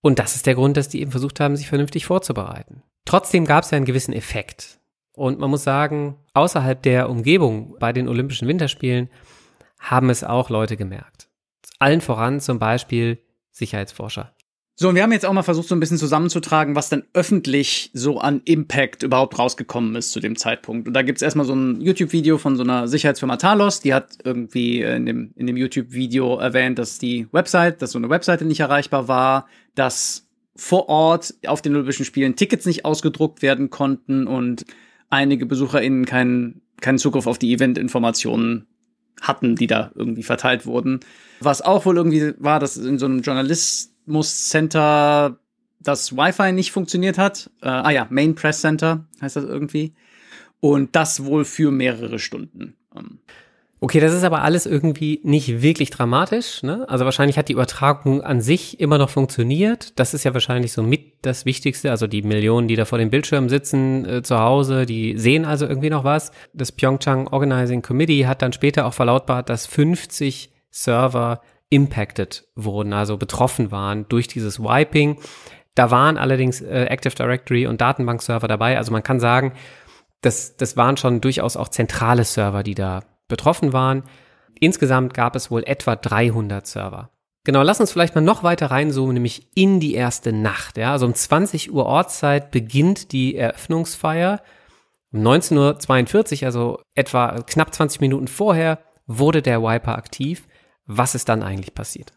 Und das ist der Grund, dass die eben versucht haben, sich vernünftig vorzubereiten. Trotzdem gab es ja einen gewissen Effekt. Und man muss sagen, außerhalb der Umgebung bei den Olympischen Winterspielen haben es auch Leute gemerkt. Allen voran zum Beispiel Sicherheitsforscher. So, und wir haben jetzt auch mal versucht, so ein bisschen zusammenzutragen, was denn öffentlich so an Impact überhaupt rausgekommen ist zu dem Zeitpunkt. Und da gibt's erstmal so ein YouTube-Video von so einer Sicherheitsfirma Talos, die hat irgendwie in dem, in dem YouTube-Video erwähnt, dass die Website, dass so eine Webseite nicht erreichbar war, dass vor Ort auf den Olympischen Spielen Tickets nicht ausgedruckt werden konnten und einige BesucherInnen keinen, keinen Zugriff auf die Event-Informationen hatten, die da irgendwie verteilt wurden. Was auch wohl irgendwie war, dass in so einem Journalismus-Center das Wi-Fi nicht funktioniert hat. Äh, ah ja, Main Press Center heißt das irgendwie. Und das wohl für mehrere Stunden. Okay, das ist aber alles irgendwie nicht wirklich dramatisch. Ne? Also wahrscheinlich hat die Übertragung an sich immer noch funktioniert. Das ist ja wahrscheinlich so mit das Wichtigste. Also die Millionen, die da vor dem Bildschirm sitzen äh, zu Hause, die sehen also irgendwie noch was. Das Pyeongchang Organizing Committee hat dann später auch verlautbart, dass 50 Server impacted wurden, also betroffen waren durch dieses Wiping. Da waren allerdings äh, Active Directory und Datenbankserver dabei. Also man kann sagen, das, das waren schon durchaus auch zentrale Server, die da betroffen waren. Insgesamt gab es wohl etwa 300 Server. Genau, lass uns vielleicht mal noch weiter reinzoomen, nämlich in die erste Nacht. Ja, also um 20 Uhr Ortszeit beginnt die Eröffnungsfeier. Um 19.42 Uhr, also etwa knapp 20 Minuten vorher, wurde der Wiper aktiv. Was ist dann eigentlich passiert?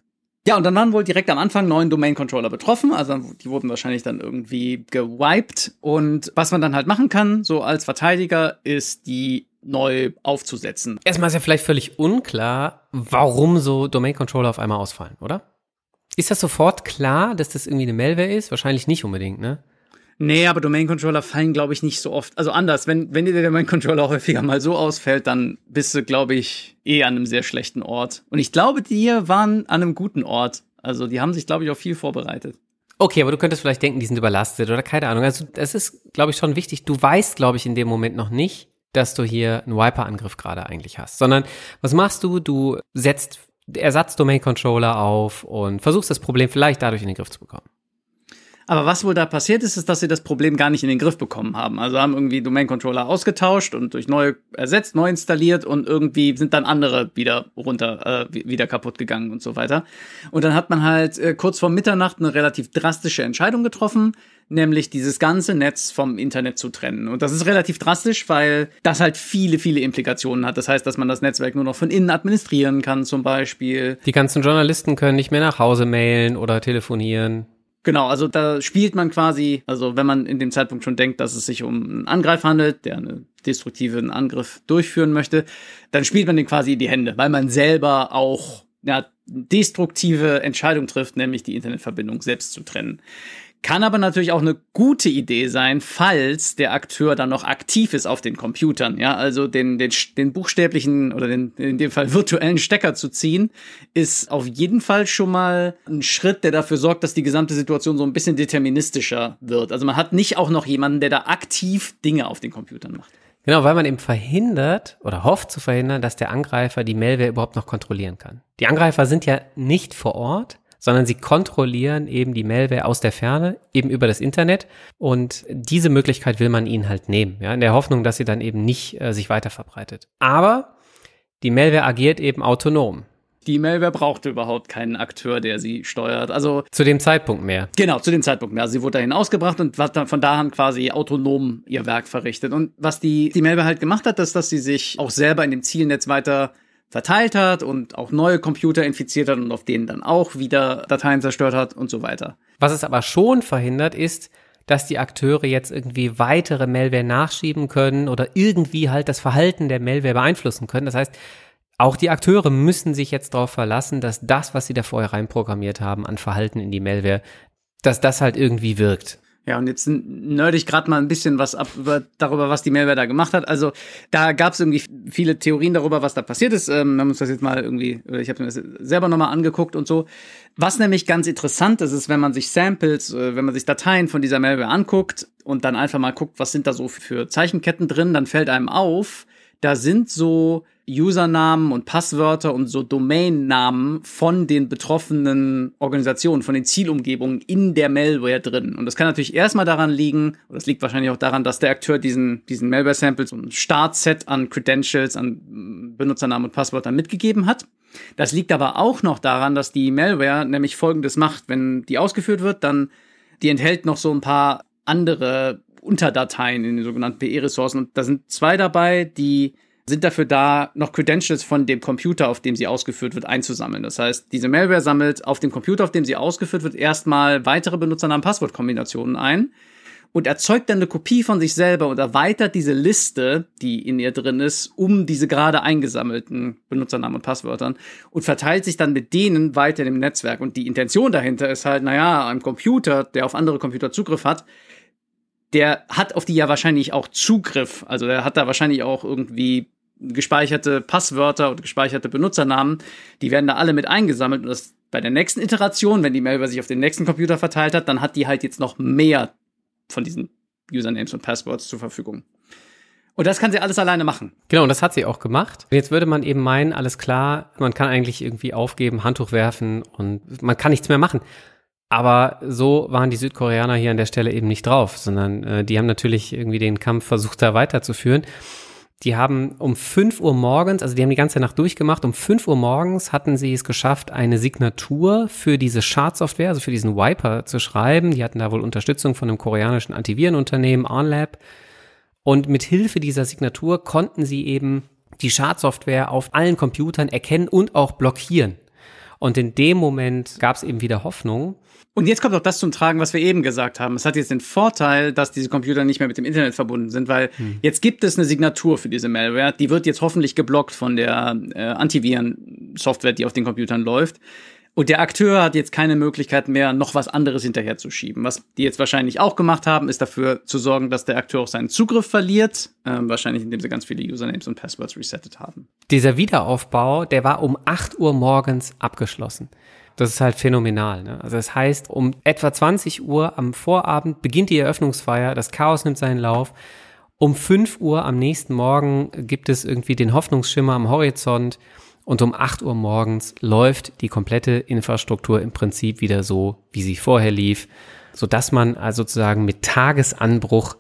Ja, und dann waren wohl direkt am Anfang neun Domain-Controller betroffen. Also die wurden wahrscheinlich dann irgendwie gewiped. Und was man dann halt machen kann, so als Verteidiger, ist die neu aufzusetzen. Erstmal ist ja vielleicht völlig unklar, warum so Domain-Controller auf einmal ausfallen, oder? Ist das sofort klar, dass das irgendwie eine Malware ist? Wahrscheinlich nicht unbedingt, ne? Nee, aber Domain-Controller fallen, glaube ich, nicht so oft. Also anders, wenn, wenn dir der Domain-Controller *laughs* häufiger mal so ausfällt, dann bist du, glaube ich, eh an einem sehr schlechten Ort. Und ich glaube, die waren an einem guten Ort. Also die haben sich, glaube ich, auch viel vorbereitet. Okay, aber du könntest vielleicht denken, die sind überlastet oder keine Ahnung. Also es ist, glaube ich, schon wichtig. Du weißt, glaube ich, in dem Moment noch nicht, dass du hier einen Wiper-Angriff gerade eigentlich hast, sondern was machst du? Du setzt Ersatz-Domain-Controller auf und versuchst das Problem vielleicht dadurch in den Griff zu bekommen. Aber was wohl da passiert ist, ist, dass sie das Problem gar nicht in den Griff bekommen haben. Also haben irgendwie Domain-Controller ausgetauscht und durch neue ersetzt, neu installiert und irgendwie sind dann andere wieder runter, äh, wieder kaputt gegangen und so weiter. Und dann hat man halt äh, kurz vor Mitternacht eine relativ drastische Entscheidung getroffen, nämlich dieses ganze Netz vom Internet zu trennen. Und das ist relativ drastisch, weil das halt viele, viele Implikationen hat. Das heißt, dass man das Netzwerk nur noch von innen administrieren kann, zum Beispiel. Die ganzen Journalisten können nicht mehr nach Hause mailen oder telefonieren. Genau, also da spielt man quasi, also wenn man in dem Zeitpunkt schon denkt, dass es sich um einen Angreifer handelt, der einen destruktiven Angriff durchführen möchte, dann spielt man den quasi in die Hände, weil man selber auch ja, destruktive Entscheidung trifft, nämlich die Internetverbindung selbst zu trennen. Kann aber natürlich auch eine gute Idee sein, falls der Akteur dann noch aktiv ist auf den Computern. Ja, also den, den, den buchstäblichen oder den, in dem Fall virtuellen Stecker zu ziehen, ist auf jeden Fall schon mal ein Schritt, der dafür sorgt, dass die gesamte Situation so ein bisschen deterministischer wird. Also man hat nicht auch noch jemanden, der da aktiv Dinge auf den Computern macht. Genau, weil man eben verhindert oder hofft zu verhindern, dass der Angreifer die Malware überhaupt noch kontrollieren kann. Die Angreifer sind ja nicht vor Ort, sondern sie kontrollieren eben die Malware aus der Ferne, eben über das Internet. Und diese Möglichkeit will man ihnen halt nehmen, ja, in der Hoffnung, dass sie dann eben nicht äh, sich weiter verbreitet. Aber die Malware agiert eben autonom. Die Malware brauchte überhaupt keinen Akteur, der sie steuert. Also zu dem Zeitpunkt mehr. Genau, zu dem Zeitpunkt mehr. Also sie wurde dahin ausgebracht und von da an quasi autonom ihr Werk verrichtet. Und was die, die Malware halt gemacht hat, ist, dass sie sich auch selber in dem Zielnetz weiter verteilt hat und auch neue Computer infiziert hat und auf denen dann auch wieder Dateien zerstört hat und so weiter. Was es aber schon verhindert, ist, dass die Akteure jetzt irgendwie weitere Malware nachschieben können oder irgendwie halt das Verhalten der Malware beeinflussen können. Das heißt, auch die Akteure müssen sich jetzt darauf verlassen, dass das, was sie da vorher reinprogrammiert haben an Verhalten in die Malware, dass das halt irgendwie wirkt. Ja, und jetzt nerd ich gerade mal ein bisschen was ab über, darüber, was die Malware da gemacht hat. Also da gab es irgendwie viele Theorien darüber, was da passiert ist. Ähm, wir haben uns das jetzt mal irgendwie, ich habe mir das selber nochmal angeguckt und so. Was nämlich ganz interessant ist, ist, wenn man sich Samples, äh, wenn man sich Dateien von dieser Malware anguckt und dann einfach mal guckt, was sind da so für Zeichenketten drin, dann fällt einem auf, da sind so Usernamen und Passwörter und so Domainnamen von den betroffenen Organisationen, von den Zielumgebungen in der Malware drin. Und das kann natürlich erstmal daran liegen, oder das liegt wahrscheinlich auch daran, dass der Akteur diesen, diesen Malware-Samples und ein Startset an Credentials, an Benutzernamen und Passwörtern mitgegeben hat. Das liegt aber auch noch daran, dass die Malware nämlich Folgendes macht. Wenn die ausgeführt wird, dann, die enthält noch so ein paar andere Unterdateien in den sogenannten PE-Ressourcen. Und da sind zwei dabei, die sind dafür da, noch Credentials von dem Computer, auf dem sie ausgeführt wird, einzusammeln. Das heißt, diese Malware sammelt auf dem Computer, auf dem sie ausgeführt wird, erstmal weitere Benutzernamen-Passwortkombinationen ein und erzeugt dann eine Kopie von sich selber und erweitert diese Liste, die in ihr drin ist, um diese gerade eingesammelten Benutzernamen und Passwörtern und verteilt sich dann mit denen weiter im Netzwerk. Und die Intention dahinter ist halt, naja, ein Computer, der auf andere Computer Zugriff hat, der hat auf die ja wahrscheinlich auch Zugriff. Also der hat da wahrscheinlich auch irgendwie gespeicherte Passwörter und gespeicherte Benutzernamen, die werden da alle mit eingesammelt und das bei der nächsten Iteration, wenn die Malware sich auf den nächsten Computer verteilt hat, dann hat die halt jetzt noch mehr von diesen Usernames und Passwords zur Verfügung. Und das kann sie alles alleine machen. Genau, und das hat sie auch gemacht. Jetzt würde man eben meinen, alles klar, man kann eigentlich irgendwie aufgeben, Handtuch werfen und man kann nichts mehr machen. Aber so waren die Südkoreaner hier an der Stelle eben nicht drauf, sondern äh, die haben natürlich irgendwie den Kampf versucht, da weiterzuführen. Die haben um 5 Uhr morgens, also die haben die ganze Nacht durchgemacht, um 5 Uhr morgens hatten sie es geschafft, eine Signatur für diese Schadsoftware, also für diesen Wiper zu schreiben. Die hatten da wohl Unterstützung von einem koreanischen Antivirenunternehmen, OnLab. Und mit Hilfe dieser Signatur konnten sie eben die Schadsoftware auf allen Computern erkennen und auch blockieren. Und in dem Moment gab es eben wieder Hoffnung. Und jetzt kommt auch das zum Tragen, was wir eben gesagt haben. Es hat jetzt den Vorteil, dass diese Computer nicht mehr mit dem Internet verbunden sind, weil hm. jetzt gibt es eine Signatur für diese Malware. Die wird jetzt hoffentlich geblockt von der äh, Antiviren-Software, die auf den Computern läuft. Und der Akteur hat jetzt keine Möglichkeit mehr, noch was anderes hinterherzuschieben. Was die jetzt wahrscheinlich auch gemacht haben, ist dafür zu sorgen, dass der Akteur auch seinen Zugriff verliert. Äh, wahrscheinlich, indem sie ganz viele Usernames und Passwords resettet haben. Dieser Wiederaufbau, der war um 8 Uhr morgens abgeschlossen. Das ist halt phänomenal. Ne? Also das heißt, um etwa 20 Uhr am Vorabend beginnt die Eröffnungsfeier, das Chaos nimmt seinen Lauf. Um 5 Uhr am nächsten Morgen gibt es irgendwie den Hoffnungsschimmer am Horizont und um 8 Uhr morgens läuft die komplette Infrastruktur im Prinzip wieder so, wie sie vorher lief, sodass man also sozusagen mit Tagesanbruch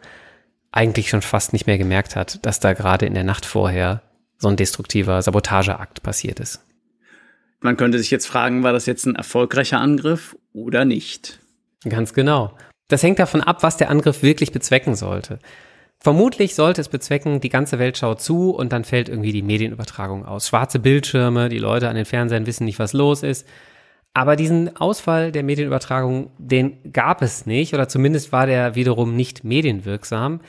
eigentlich schon fast nicht mehr gemerkt hat, dass da gerade in der Nacht vorher so ein destruktiver Sabotageakt passiert ist. Man könnte sich jetzt fragen, war das jetzt ein erfolgreicher Angriff oder nicht? Ganz genau. Das hängt davon ab, was der Angriff wirklich bezwecken sollte. Vermutlich sollte es bezwecken, die ganze Welt schaut zu und dann fällt irgendwie die Medienübertragung aus. Schwarze Bildschirme, die Leute an den Fernsehern wissen nicht, was los ist. Aber diesen Ausfall der Medienübertragung, den gab es nicht oder zumindest war der wiederum nicht medienwirksam.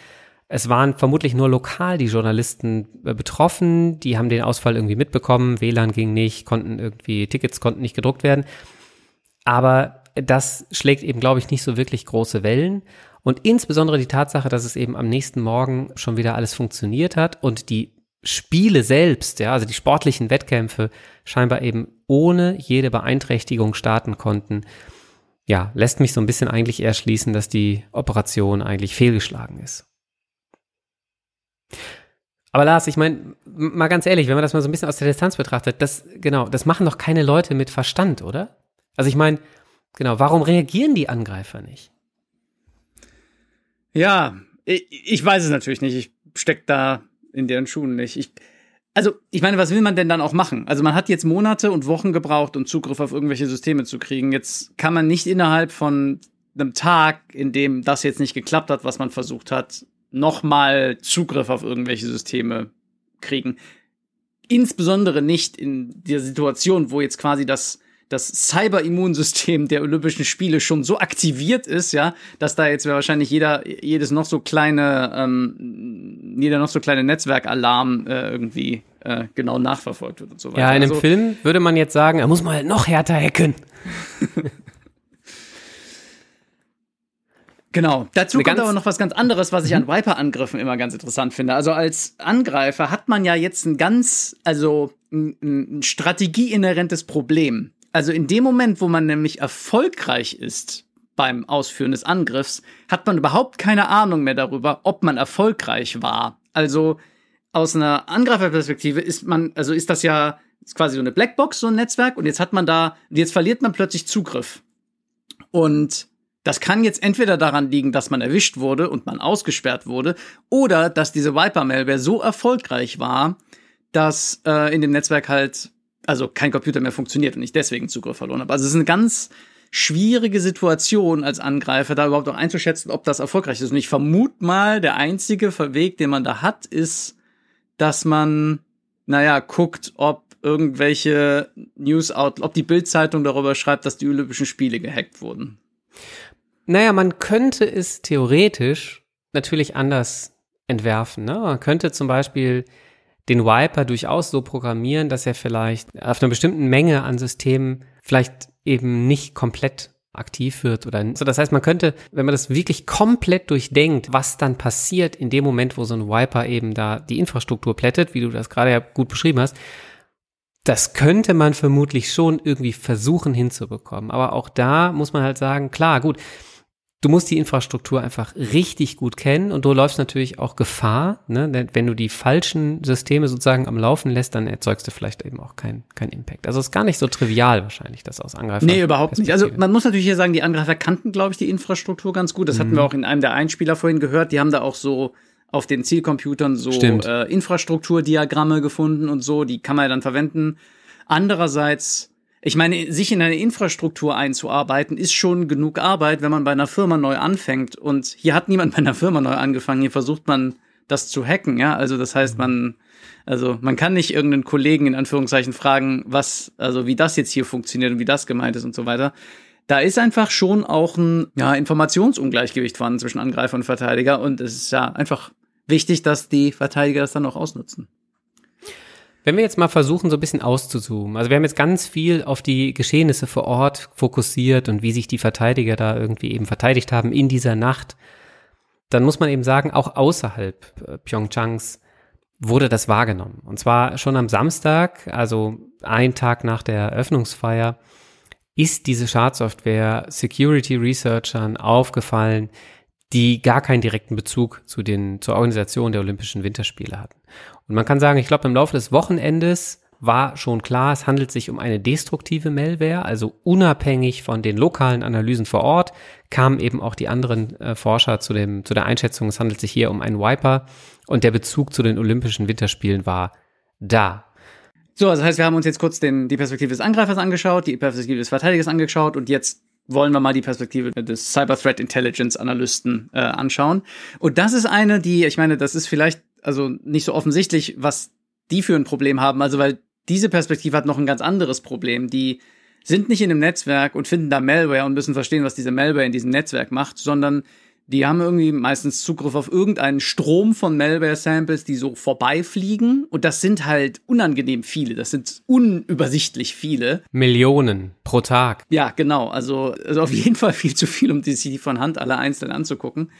Es waren vermutlich nur lokal die Journalisten äh, betroffen, die haben den Ausfall irgendwie mitbekommen, WLAN ging nicht, konnten irgendwie, Tickets konnten nicht gedruckt werden. Aber das schlägt eben, glaube ich, nicht so wirklich große Wellen. Und insbesondere die Tatsache, dass es eben am nächsten Morgen schon wieder alles funktioniert hat und die Spiele selbst, ja, also die sportlichen Wettkämpfe scheinbar eben ohne jede Beeinträchtigung starten konnten, ja, lässt mich so ein bisschen eigentlich eher schließen, dass die Operation eigentlich fehlgeschlagen ist. Aber Lars, ich meine, mal ganz ehrlich, wenn man das mal so ein bisschen aus der Distanz betrachtet, das, genau, das machen doch keine Leute mit Verstand, oder? Also ich meine, genau, warum reagieren die Angreifer nicht? Ja, ich, ich weiß es natürlich nicht. Ich steck da in deren Schuhen nicht. Ich, also, ich meine, was will man denn dann auch machen? Also, man hat jetzt Monate und Wochen gebraucht, um Zugriff auf irgendwelche Systeme zu kriegen. Jetzt kann man nicht innerhalb von einem Tag, in dem das jetzt nicht geklappt hat, was man versucht hat, nochmal Zugriff auf irgendwelche Systeme kriegen. insbesondere nicht in der Situation, wo jetzt quasi das das Cyber-Immunsystem der Olympischen Spiele schon so aktiviert ist, ja, dass da jetzt wahrscheinlich jeder, jedes noch so kleine, ähm, jeder noch so kleine Netzwerkalarm äh, irgendwie äh, genau nachverfolgt wird und so weiter. Ja, in einem also, Film würde man jetzt sagen, er muss mal noch härter hacken. *laughs* Genau. Dazu kommt aber noch was ganz anderes, was ich an Viper-Angriffen immer ganz interessant finde. Also als Angreifer hat man ja jetzt ein ganz, also ein, ein strategieinhärentes Problem. Also in dem Moment, wo man nämlich erfolgreich ist beim Ausführen des Angriffs, hat man überhaupt keine Ahnung mehr darüber, ob man erfolgreich war. Also aus einer Angreiferperspektive ist man, also ist das ja ist quasi so eine Blackbox, so ein Netzwerk, und jetzt hat man da, jetzt verliert man plötzlich Zugriff. Und das kann jetzt entweder daran liegen, dass man erwischt wurde und man ausgesperrt wurde, oder dass diese Viper-Malware so erfolgreich war, dass äh, in dem Netzwerk halt also kein Computer mehr funktioniert und ich deswegen Zugriff verloren habe. Also es ist eine ganz schwierige Situation als Angreifer, da überhaupt auch einzuschätzen, ob das erfolgreich ist. Und ich vermute mal, der einzige Weg, den man da hat, ist, dass man, naja, guckt, ob irgendwelche News out, ob die Bildzeitung darüber schreibt, dass die Olympischen Spiele gehackt wurden. Naja, man könnte es theoretisch natürlich anders entwerfen. Ne? Man könnte zum Beispiel den Wiper durchaus so programmieren, dass er vielleicht auf einer bestimmten Menge an Systemen vielleicht eben nicht komplett aktiv wird oder so. Das heißt, man könnte, wenn man das wirklich komplett durchdenkt, was dann passiert in dem Moment, wo so ein Wiper eben da die Infrastruktur plättet, wie du das gerade ja gut beschrieben hast, das könnte man vermutlich schon irgendwie versuchen hinzubekommen. Aber auch da muss man halt sagen, klar, gut, du musst die Infrastruktur einfach richtig gut kennen und du läufst natürlich auch Gefahr, ne? Wenn du die falschen Systeme sozusagen am Laufen lässt, dann erzeugst du vielleicht eben auch keinen kein Impact. Also es ist gar nicht so trivial wahrscheinlich, das aus Angreifer. Nee, überhaupt nicht. Also man muss natürlich hier sagen, die Angreifer kannten, glaube ich, die Infrastruktur ganz gut. Das hatten wir auch in einem der Einspieler vorhin gehört. Die haben da auch so auf den Zielcomputern so äh, Infrastrukturdiagramme gefunden und so. Die kann man ja dann verwenden. Andererseits, ich meine, sich in eine Infrastruktur einzuarbeiten, ist schon genug Arbeit, wenn man bei einer Firma neu anfängt. Und hier hat niemand *laughs* bei einer Firma neu angefangen. Hier versucht man, das zu hacken, ja. Also das heißt, man, also man kann nicht irgendeinen Kollegen in Anführungszeichen fragen, was, also wie das jetzt hier funktioniert und wie das gemeint ist und so weiter. Da ist einfach schon auch ein ja, Informationsungleichgewicht vorhanden zwischen Angreifer und Verteidiger und es ist ja einfach wichtig, dass die Verteidiger das dann auch ausnutzen. Wenn wir jetzt mal versuchen, so ein bisschen auszuzoomen. Also wir haben jetzt ganz viel auf die Geschehnisse vor Ort fokussiert und wie sich die Verteidiger da irgendwie eben verteidigt haben in dieser Nacht. Dann muss man eben sagen, auch außerhalb äh, Pyeongchangs wurde das wahrgenommen. Und zwar schon am Samstag, also ein Tag nach der Eröffnungsfeier, ist diese Schadsoftware Security Researchern aufgefallen, die gar keinen direkten Bezug zu den, zur Organisation der Olympischen Winterspiele hatten. Und man kann sagen, ich glaube, im Laufe des Wochenendes war schon klar, es handelt sich um eine destruktive Malware, also unabhängig von den lokalen Analysen vor Ort kamen eben auch die anderen äh, Forscher zu, dem, zu der Einschätzung, es handelt sich hier um einen Wiper und der Bezug zu den Olympischen Winterspielen war da. So, also das heißt, wir haben uns jetzt kurz den, die Perspektive des Angreifers angeschaut, die Perspektive des Verteidigers angeschaut und jetzt wollen wir mal die Perspektive des Cyber Threat Intelligence Analysten äh, anschauen. Und das ist eine, die, ich meine, das ist vielleicht also nicht so offensichtlich, was die für ein Problem haben. Also weil diese Perspektive hat noch ein ganz anderes Problem. Die sind nicht in einem Netzwerk und finden da Malware und müssen verstehen, was diese Malware in diesem Netzwerk macht, sondern die haben irgendwie meistens Zugriff auf irgendeinen Strom von Malware-Samples, die so vorbeifliegen. Und das sind halt unangenehm viele. Das sind unübersichtlich viele. Millionen pro Tag. Ja, genau. Also, also auf jeden Fall viel zu viel, um die sich von Hand alle einzeln anzugucken.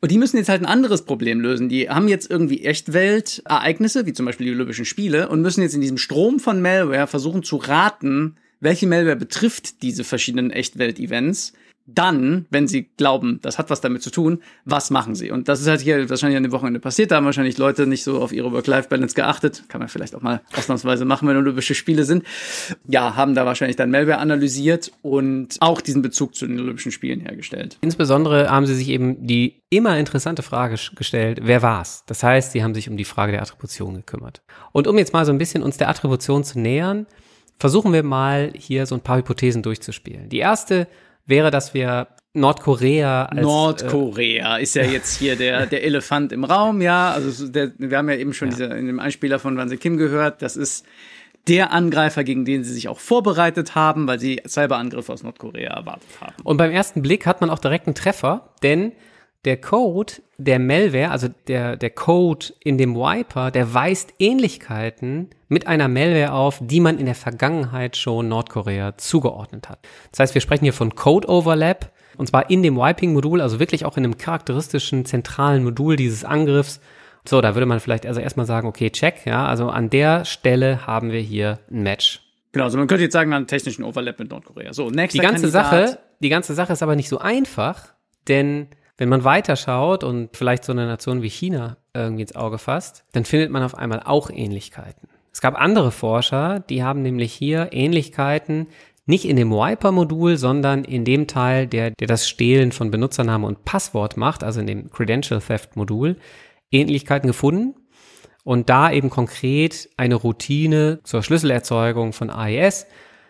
Und die müssen jetzt halt ein anderes Problem lösen. Die haben jetzt irgendwie Echtweltereignisse, wie zum Beispiel die Olympischen Spiele, und müssen jetzt in diesem Strom von Malware versuchen zu raten, welche Malware betrifft diese verschiedenen Echtwelt-Events. Dann, wenn sie glauben, das hat was damit zu tun, was machen sie? Und das ist halt hier wahrscheinlich an dem Wochenende passiert. Da haben wahrscheinlich Leute nicht so auf ihre Work-Life-Balance geachtet. Kann man vielleicht auch mal ausnahmsweise machen, wenn Olympische Spiele sind. Ja, haben da wahrscheinlich dann Malware analysiert und auch diesen Bezug zu den Olympischen Spielen hergestellt. Insbesondere haben sie sich eben die immer interessante Frage gestellt, wer war's? Das heißt, sie haben sich um die Frage der Attribution gekümmert. Und um jetzt mal so ein bisschen uns der Attribution zu nähern, versuchen wir mal hier so ein paar Hypothesen durchzuspielen. Die erste wäre, dass wir Nordkorea als, Nordkorea äh, ist ja jetzt hier der, *laughs* der Elefant im Raum, ja. Also der, wir haben ja eben schon ja. Diese, in dem Einspieler von Wanse Kim gehört, das ist der Angreifer, gegen den sie sich auch vorbereitet haben, weil sie Cyberangriffe aus Nordkorea erwartet haben. Und beim ersten Blick hat man auch direkt einen Treffer, denn der Code der Malware, also der, der Code in dem Wiper, der weist Ähnlichkeiten mit einer Malware auf, die man in der Vergangenheit schon Nordkorea zugeordnet hat. Das heißt, wir sprechen hier von Code Overlap, und zwar in dem Wiping-Modul, also wirklich auch in einem charakteristischen zentralen Modul dieses Angriffs. So, da würde man vielleicht also erstmal sagen, okay, check, ja, also an der Stelle haben wir hier ein Match. Genau, also man könnte jetzt sagen, einen technischen Overlap mit Nordkorea. So, nächster die ganze Kandidat. Sache, die ganze Sache ist aber nicht so einfach, denn wenn man weiterschaut und vielleicht so eine Nation wie China irgendwie ins Auge fasst, dann findet man auf einmal auch Ähnlichkeiten. Es gab andere Forscher, die haben nämlich hier Ähnlichkeiten nicht in dem Wiper-Modul, sondern in dem Teil, der, der das Stehlen von Benutzername und Passwort macht, also in dem Credential Theft-Modul, Ähnlichkeiten gefunden und da eben konkret eine Routine zur Schlüsselerzeugung von AES.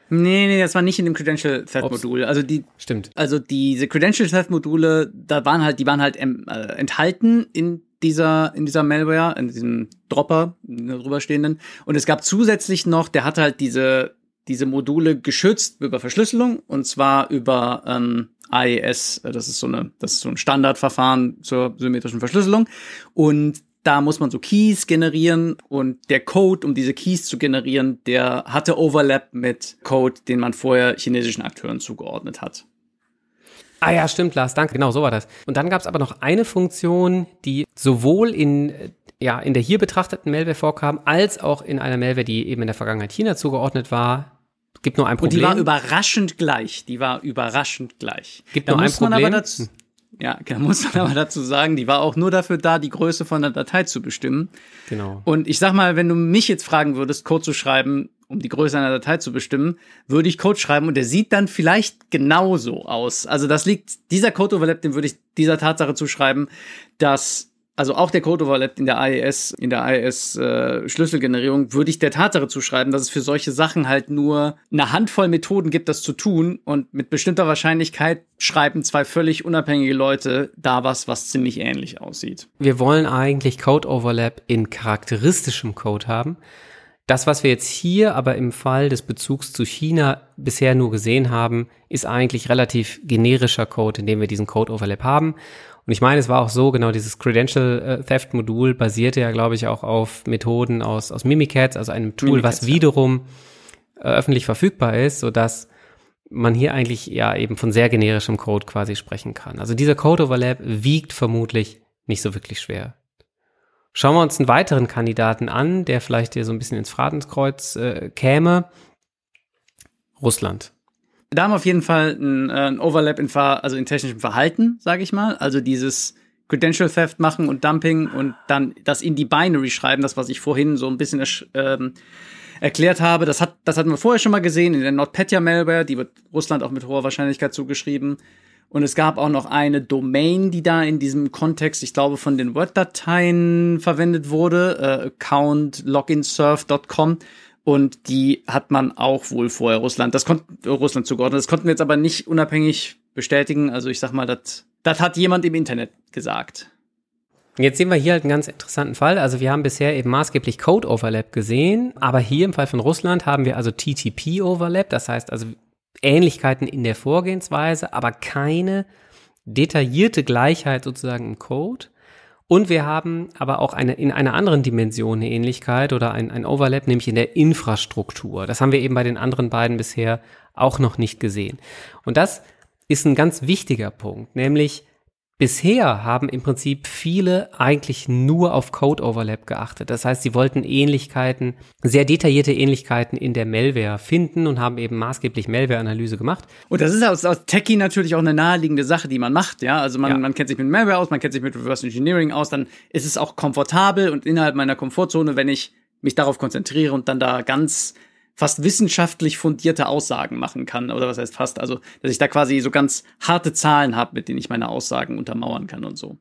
Nee, nee, das war nicht in dem Credential Theft Modul. Also die stimmt. Also diese Credential Theft Module, da waren halt, die waren halt ähm, äh, enthalten in dieser in dieser Malware, in diesem Dropper drüberstehenden und es gab zusätzlich noch, der hatte halt diese diese Module geschützt über Verschlüsselung und zwar über ähm, AES, äh, das ist so eine, das ist so ein Standardverfahren zur symmetrischen Verschlüsselung und da muss man so Keys generieren und der Code, um diese Keys zu generieren, der hatte Overlap mit Code, den man vorher chinesischen Akteuren zugeordnet hat. Ah ja, stimmt, Lars, danke. Genau, so war das. Und dann gab es aber noch eine Funktion, die sowohl in ja, in der hier betrachteten Malware vorkam, als auch in einer Malware, die eben in der Vergangenheit China zugeordnet war, Gibt nur ein Problem. Und die war überraschend gleich. Die war überraschend gleich. Gibt da nur ein Problem. Dazu, hm. Ja, da muss man aber dazu sagen, die war auch nur dafür da, die Größe von der Datei zu bestimmen. Genau. Und ich sag mal, wenn du mich jetzt fragen würdest, Code zu schreiben, um die Größe einer Datei zu bestimmen, würde ich Code schreiben und der sieht dann vielleicht genauso aus. Also das liegt, dieser Code Overlap, den würde ich dieser Tatsache zuschreiben, dass also auch der Code Overlap in der AES, in der AES äh, Schlüsselgenerierung, würde ich der Tatsache zuschreiben, dass es für solche Sachen halt nur eine Handvoll Methoden gibt, das zu tun und mit bestimmter Wahrscheinlichkeit schreiben zwei völlig unabhängige Leute da was, was ziemlich ähnlich aussieht. Wir wollen eigentlich Code Overlap in charakteristischem Code haben. Das, was wir jetzt hier aber im Fall des Bezugs zu China bisher nur gesehen haben, ist eigentlich relativ generischer Code, in dem wir diesen Code Overlap haben. Und ich meine, es war auch so, genau dieses Credential Theft Modul basierte ja, glaube ich, auch auf Methoden aus, aus Mimikatz, also einem Tool, Mimikatz, was wiederum äh, öffentlich verfügbar ist, so dass man hier eigentlich ja eben von sehr generischem Code quasi sprechen kann. Also dieser Code Overlap wiegt vermutlich nicht so wirklich schwer. Schauen wir uns einen weiteren Kandidaten an, der vielleicht hier so ein bisschen ins Fratenskreuz äh, käme. Russland. Da haben wir auf jeden Fall ein, äh, Overlap in, also in technischem Verhalten, sage ich mal. Also dieses Credential Theft machen und Dumping und dann das in die Binary schreiben, das, was ich vorhin so ein bisschen ähm, erklärt habe. Das, hat, das hatten wir vorher schon mal gesehen in der NotPetya Malware, die wird Russland auch mit hoher Wahrscheinlichkeit zugeschrieben. Und es gab auch noch eine Domain, die da in diesem Kontext, ich glaube, von den Word-Dateien verwendet wurde, äh, account loginsurf.com. Und die hat man auch wohl vorher Russland, das konnte Russland zugeordnet. Das konnten wir jetzt aber nicht unabhängig bestätigen. Also ich sag mal, das hat jemand im Internet gesagt. Jetzt sehen wir hier halt einen ganz interessanten Fall. Also wir haben bisher eben maßgeblich Code Overlap gesehen, aber hier im Fall von Russland haben wir also TTP Overlap, das heißt also Ähnlichkeiten in der Vorgehensweise, aber keine detaillierte Gleichheit sozusagen im Code. Und wir haben aber auch eine, in einer anderen Dimension eine Ähnlichkeit oder ein, ein Overlap, nämlich in der Infrastruktur. Das haben wir eben bei den anderen beiden bisher auch noch nicht gesehen. Und das ist ein ganz wichtiger Punkt, nämlich Bisher haben im Prinzip viele eigentlich nur auf Code Overlap geachtet. Das heißt, sie wollten Ähnlichkeiten, sehr detaillierte Ähnlichkeiten in der Malware finden und haben eben maßgeblich Malware-Analyse gemacht. Und das ist aus, aus Techie natürlich auch eine naheliegende Sache, die man macht. Ja, also man, ja. man kennt sich mit Malware aus, man kennt sich mit Reverse Engineering aus, dann ist es auch komfortabel und innerhalb meiner Komfortzone, wenn ich mich darauf konzentriere und dann da ganz fast wissenschaftlich fundierte Aussagen machen kann. Oder was heißt fast? Also, dass ich da quasi so ganz harte Zahlen habe, mit denen ich meine Aussagen untermauern kann und so.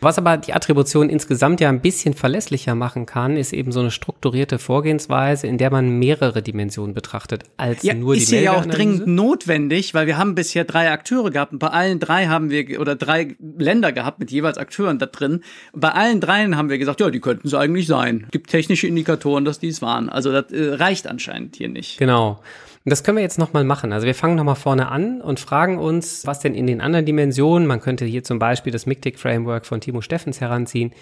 Was aber die Attribution insgesamt ja ein bisschen verlässlicher machen kann, ist eben so eine strukturierte Vorgehensweise, in der man mehrere Dimensionen betrachtet als ja, nur die ist hier ja auch dringend notwendig, weil wir haben bisher drei Akteure gehabt und bei allen drei haben wir oder drei Länder gehabt mit jeweils Akteuren da drin. Und bei allen dreien haben wir gesagt, ja, die könnten es eigentlich sein. Gibt technische Indikatoren, dass die es waren. Also das äh, reicht anscheinend hier nicht. Genau. Und das können wir jetzt nochmal machen. Also wir fangen nochmal vorne an und fragen uns, was denn in den anderen Dimensionen, man könnte hier zum Beispiel das MICTIC-Framework von Timo Steffens heranziehen,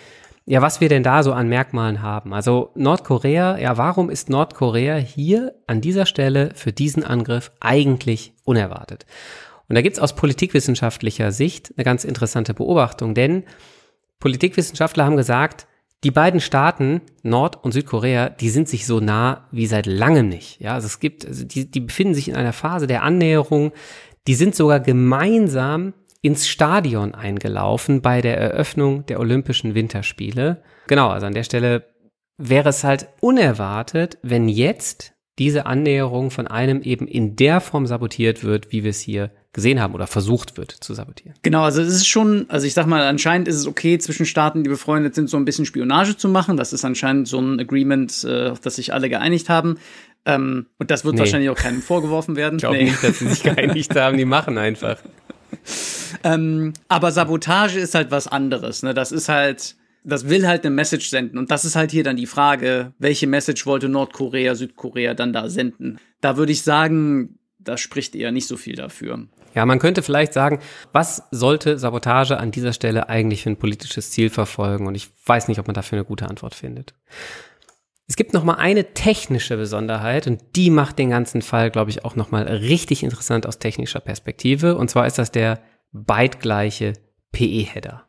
ja, was wir denn da so an Merkmalen haben. Also Nordkorea, ja, warum ist Nordkorea hier an dieser Stelle für diesen Angriff eigentlich unerwartet? Und da gibt's aus politikwissenschaftlicher Sicht eine ganz interessante Beobachtung, denn Politikwissenschaftler haben gesagt, die beiden Staaten, Nord- und Südkorea, die sind sich so nah wie seit langem nicht. Ja, also es gibt, also die, die befinden sich in einer Phase der Annäherung. Die sind sogar gemeinsam ins Stadion eingelaufen bei der Eröffnung der Olympischen Winterspiele. Genau, also an der Stelle wäre es halt unerwartet, wenn jetzt diese Annäherung von einem eben in der Form sabotiert wird, wie wir es hier gesehen haben oder versucht wird zu sabotieren. Genau, also es ist schon, also ich sag mal, anscheinend ist es okay, zwischen Staaten, die befreundet sind, so ein bisschen Spionage zu machen. Das ist anscheinend so ein Agreement, äh, auf das sich alle geeinigt haben. Ähm, und das wird nee. wahrscheinlich auch keinem vorgeworfen werden. Ich glaube nee. nicht, dass sie sich *laughs* geeinigt haben, die machen einfach. ähm, aber Sabotage ist halt was anderes. Ne? Das ist halt, das will halt eine Message senden. Und das ist halt hier dann die Frage, welche Message wollte Nordkorea, Südkorea dann da senden? Da würde ich sagen, das spricht eher nicht so viel dafür. Ja, man könnte vielleicht sagen, was sollte Sabotage an dieser Stelle eigentlich für ein politisches Ziel verfolgen? Und ich weiß nicht, ob man dafür eine gute Antwort findet. Es gibt noch mal eine technische Besonderheit und die macht den ganzen Fall, glaube ich, auch noch mal richtig interessant aus technischer Perspektive. Und zwar ist das der bytegleiche PE-Header.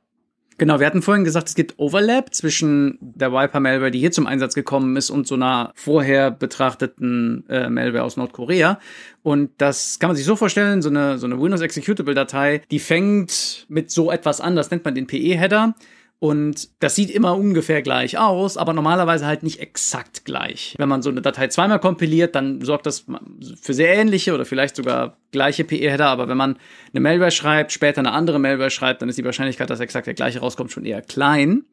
Genau, wir hatten vorhin gesagt, es gibt Overlap zwischen der Wiper-Malware, die hier zum Einsatz gekommen ist, und so einer vorher betrachteten äh, Malware aus Nordkorea. Und das kann man sich so vorstellen, so eine, so eine Windows-Executable-Datei, die fängt mit so etwas an, das nennt man den PE-Header. Und das sieht immer ungefähr gleich aus, aber normalerweise halt nicht exakt gleich. Wenn man so eine Datei zweimal kompiliert, dann sorgt das für sehr ähnliche oder vielleicht sogar gleiche PE-Header. Aber wenn man eine Malware schreibt, später eine andere Malware schreibt, dann ist die Wahrscheinlichkeit, dass exakt der gleiche rauskommt, schon eher klein.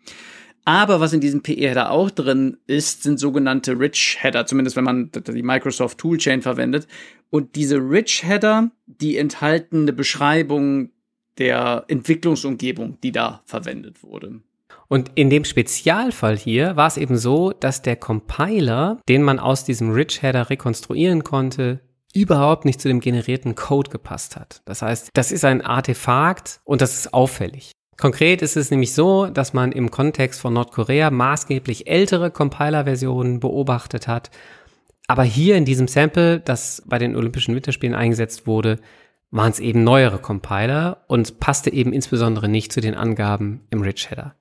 Aber was in diesem PE-Header auch drin ist, sind sogenannte Rich-Header, zumindest wenn man die Microsoft Toolchain verwendet. Und diese Rich-Header, die enthalten eine Beschreibung der Entwicklungsumgebung, die da verwendet wurde. Und in dem Spezialfall hier war es eben so, dass der Compiler, den man aus diesem Rich Header rekonstruieren konnte, überhaupt nicht zu dem generierten Code gepasst hat. Das heißt, das ist ein Artefakt und das ist auffällig. Konkret ist es nämlich so, dass man im Kontext von Nordkorea maßgeblich ältere Compiler-Versionen beobachtet hat. Aber hier in diesem Sample, das bei den Olympischen Winterspielen eingesetzt wurde, waren es eben neuere Compiler und passte eben insbesondere nicht zu den Angaben im Rich Header.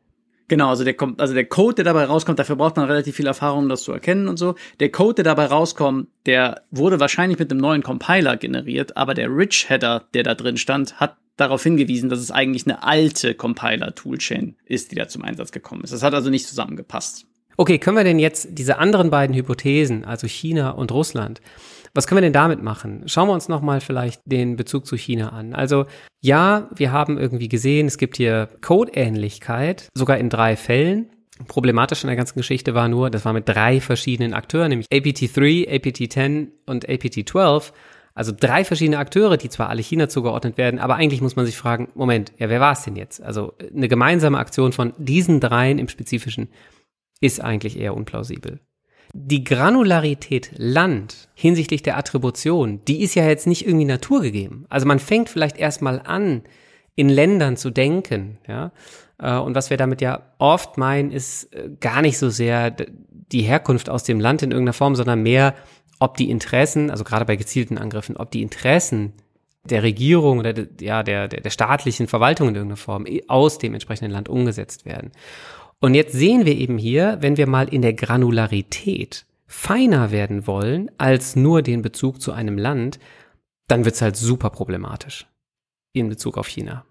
Genau, also der, also der Code, der dabei rauskommt, dafür braucht man relativ viel Erfahrung, um das zu erkennen und so. Der Code, der dabei rauskommt, der wurde wahrscheinlich mit einem neuen Compiler generiert, aber der Rich Header, der da drin stand, hat darauf hingewiesen, dass es eigentlich eine alte Compiler-Toolchain ist, die da zum Einsatz gekommen ist. Das hat also nicht zusammengepasst. Okay, können wir denn jetzt diese anderen beiden Hypothesen, also China und Russland, was können wir denn damit machen? Schauen wir uns nochmal vielleicht den Bezug zu China an. Also ja, wir haben irgendwie gesehen, es gibt hier Codeähnlichkeit, sogar in drei Fällen. Problematisch in der ganzen Geschichte war nur, das war mit drei verschiedenen Akteuren, nämlich APT3, APT10 und APT12. Also drei verschiedene Akteure, die zwar alle China zugeordnet werden, aber eigentlich muss man sich fragen, Moment, ja, wer war es denn jetzt? Also eine gemeinsame Aktion von diesen dreien im Spezifischen ist eigentlich eher unplausibel. Die Granularität Land hinsichtlich der Attribution, die ist ja jetzt nicht irgendwie naturgegeben. Also man fängt vielleicht erstmal an, in Ländern zu denken, ja. Äh, und was wir damit ja oft meinen, ist äh, gar nicht so sehr die Herkunft aus dem Land in irgendeiner Form, sondern mehr, ob die Interessen, also gerade bei gezielten Angriffen, ob die Interessen der Regierung oder ja, der, der, der staatlichen Verwaltung in irgendeiner Form aus dem entsprechenden Land umgesetzt werden. Und jetzt sehen wir eben hier, wenn wir mal in der Granularität feiner werden wollen als nur den Bezug zu einem Land, dann wird's halt super problematisch in Bezug auf China.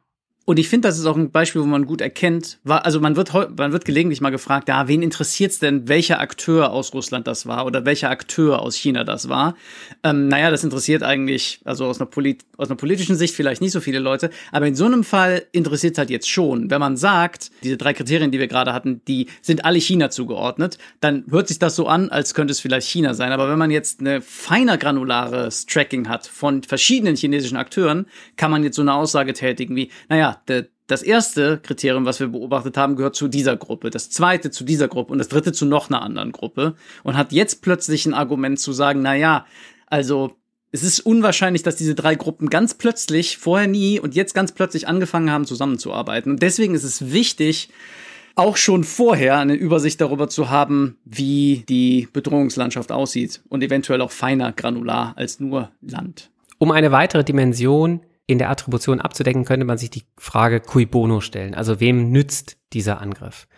Und ich finde, das ist auch ein Beispiel, wo man gut erkennt, war, also man wird, man wird gelegentlich mal gefragt, ja, wen interessiert's denn, welcher Akteur aus Russland das war oder welcher Akteur aus China das war? Ähm, naja, das interessiert eigentlich, also aus einer, aus einer politischen Sicht vielleicht nicht so viele Leute, aber in so einem Fall interessiert halt jetzt schon. Wenn man sagt, diese drei Kriterien, die wir gerade hatten, die sind alle China zugeordnet, dann hört sich das so an, als könnte es vielleicht China sein. Aber wenn man jetzt eine feiner granulares Tracking hat von verschiedenen chinesischen Akteuren, kann man jetzt so eine Aussage tätigen wie, naja, de, das erste Kriterium, was wir beobachtet haben, gehört zu dieser Gruppe, das zweite zu dieser Gruppe und das dritte zu noch einer anderen Gruppe und hat jetzt plötzlich ein Argument zu sagen, na ja, also es ist unwahrscheinlich, dass diese drei Gruppen ganz plötzlich, vorher nie und jetzt ganz plötzlich angefangen haben, zusammenzuarbeiten. Und deswegen ist es wichtig, auch schon vorher eine Übersicht darüber zu haben, wie die Bedrohungslandschaft aussieht und eventuell auch feiner granular als nur Land. Um eine weitere Dimension in der Attribution abzudecken, könnte man sich die Frage cui bono stellen. Also wem nützt dieser Angriff?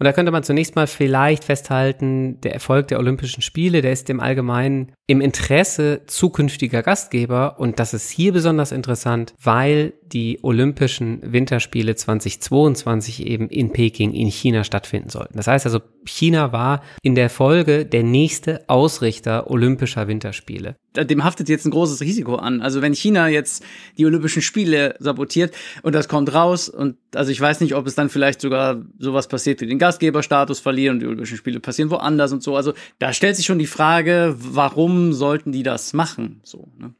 Und da könnte man zunächst mal vielleicht festhalten, der Erfolg der Olympischen Spiele, der ist im Allgemeinen im Interesse zukünftiger Gastgeber. Und das ist hier besonders interessant, weil die Olympischen Winterspiele 2022 eben in Peking in China stattfinden sollten. Das heißt also, China war in der Folge der nächste Ausrichter Olympischer Winterspiele. Dem haftet jetzt ein großes Risiko an. Also wenn China jetzt die Olympischen Spiele sabotiert und das kommt raus und also ich weiß nicht, ob es dann vielleicht sogar sowas passiert wie den Gastgeberstatus verlieren und die Olympischen Spiele passieren woanders und so. Also da stellt sich schon die Frage, warum sollten die das machen? So, ne?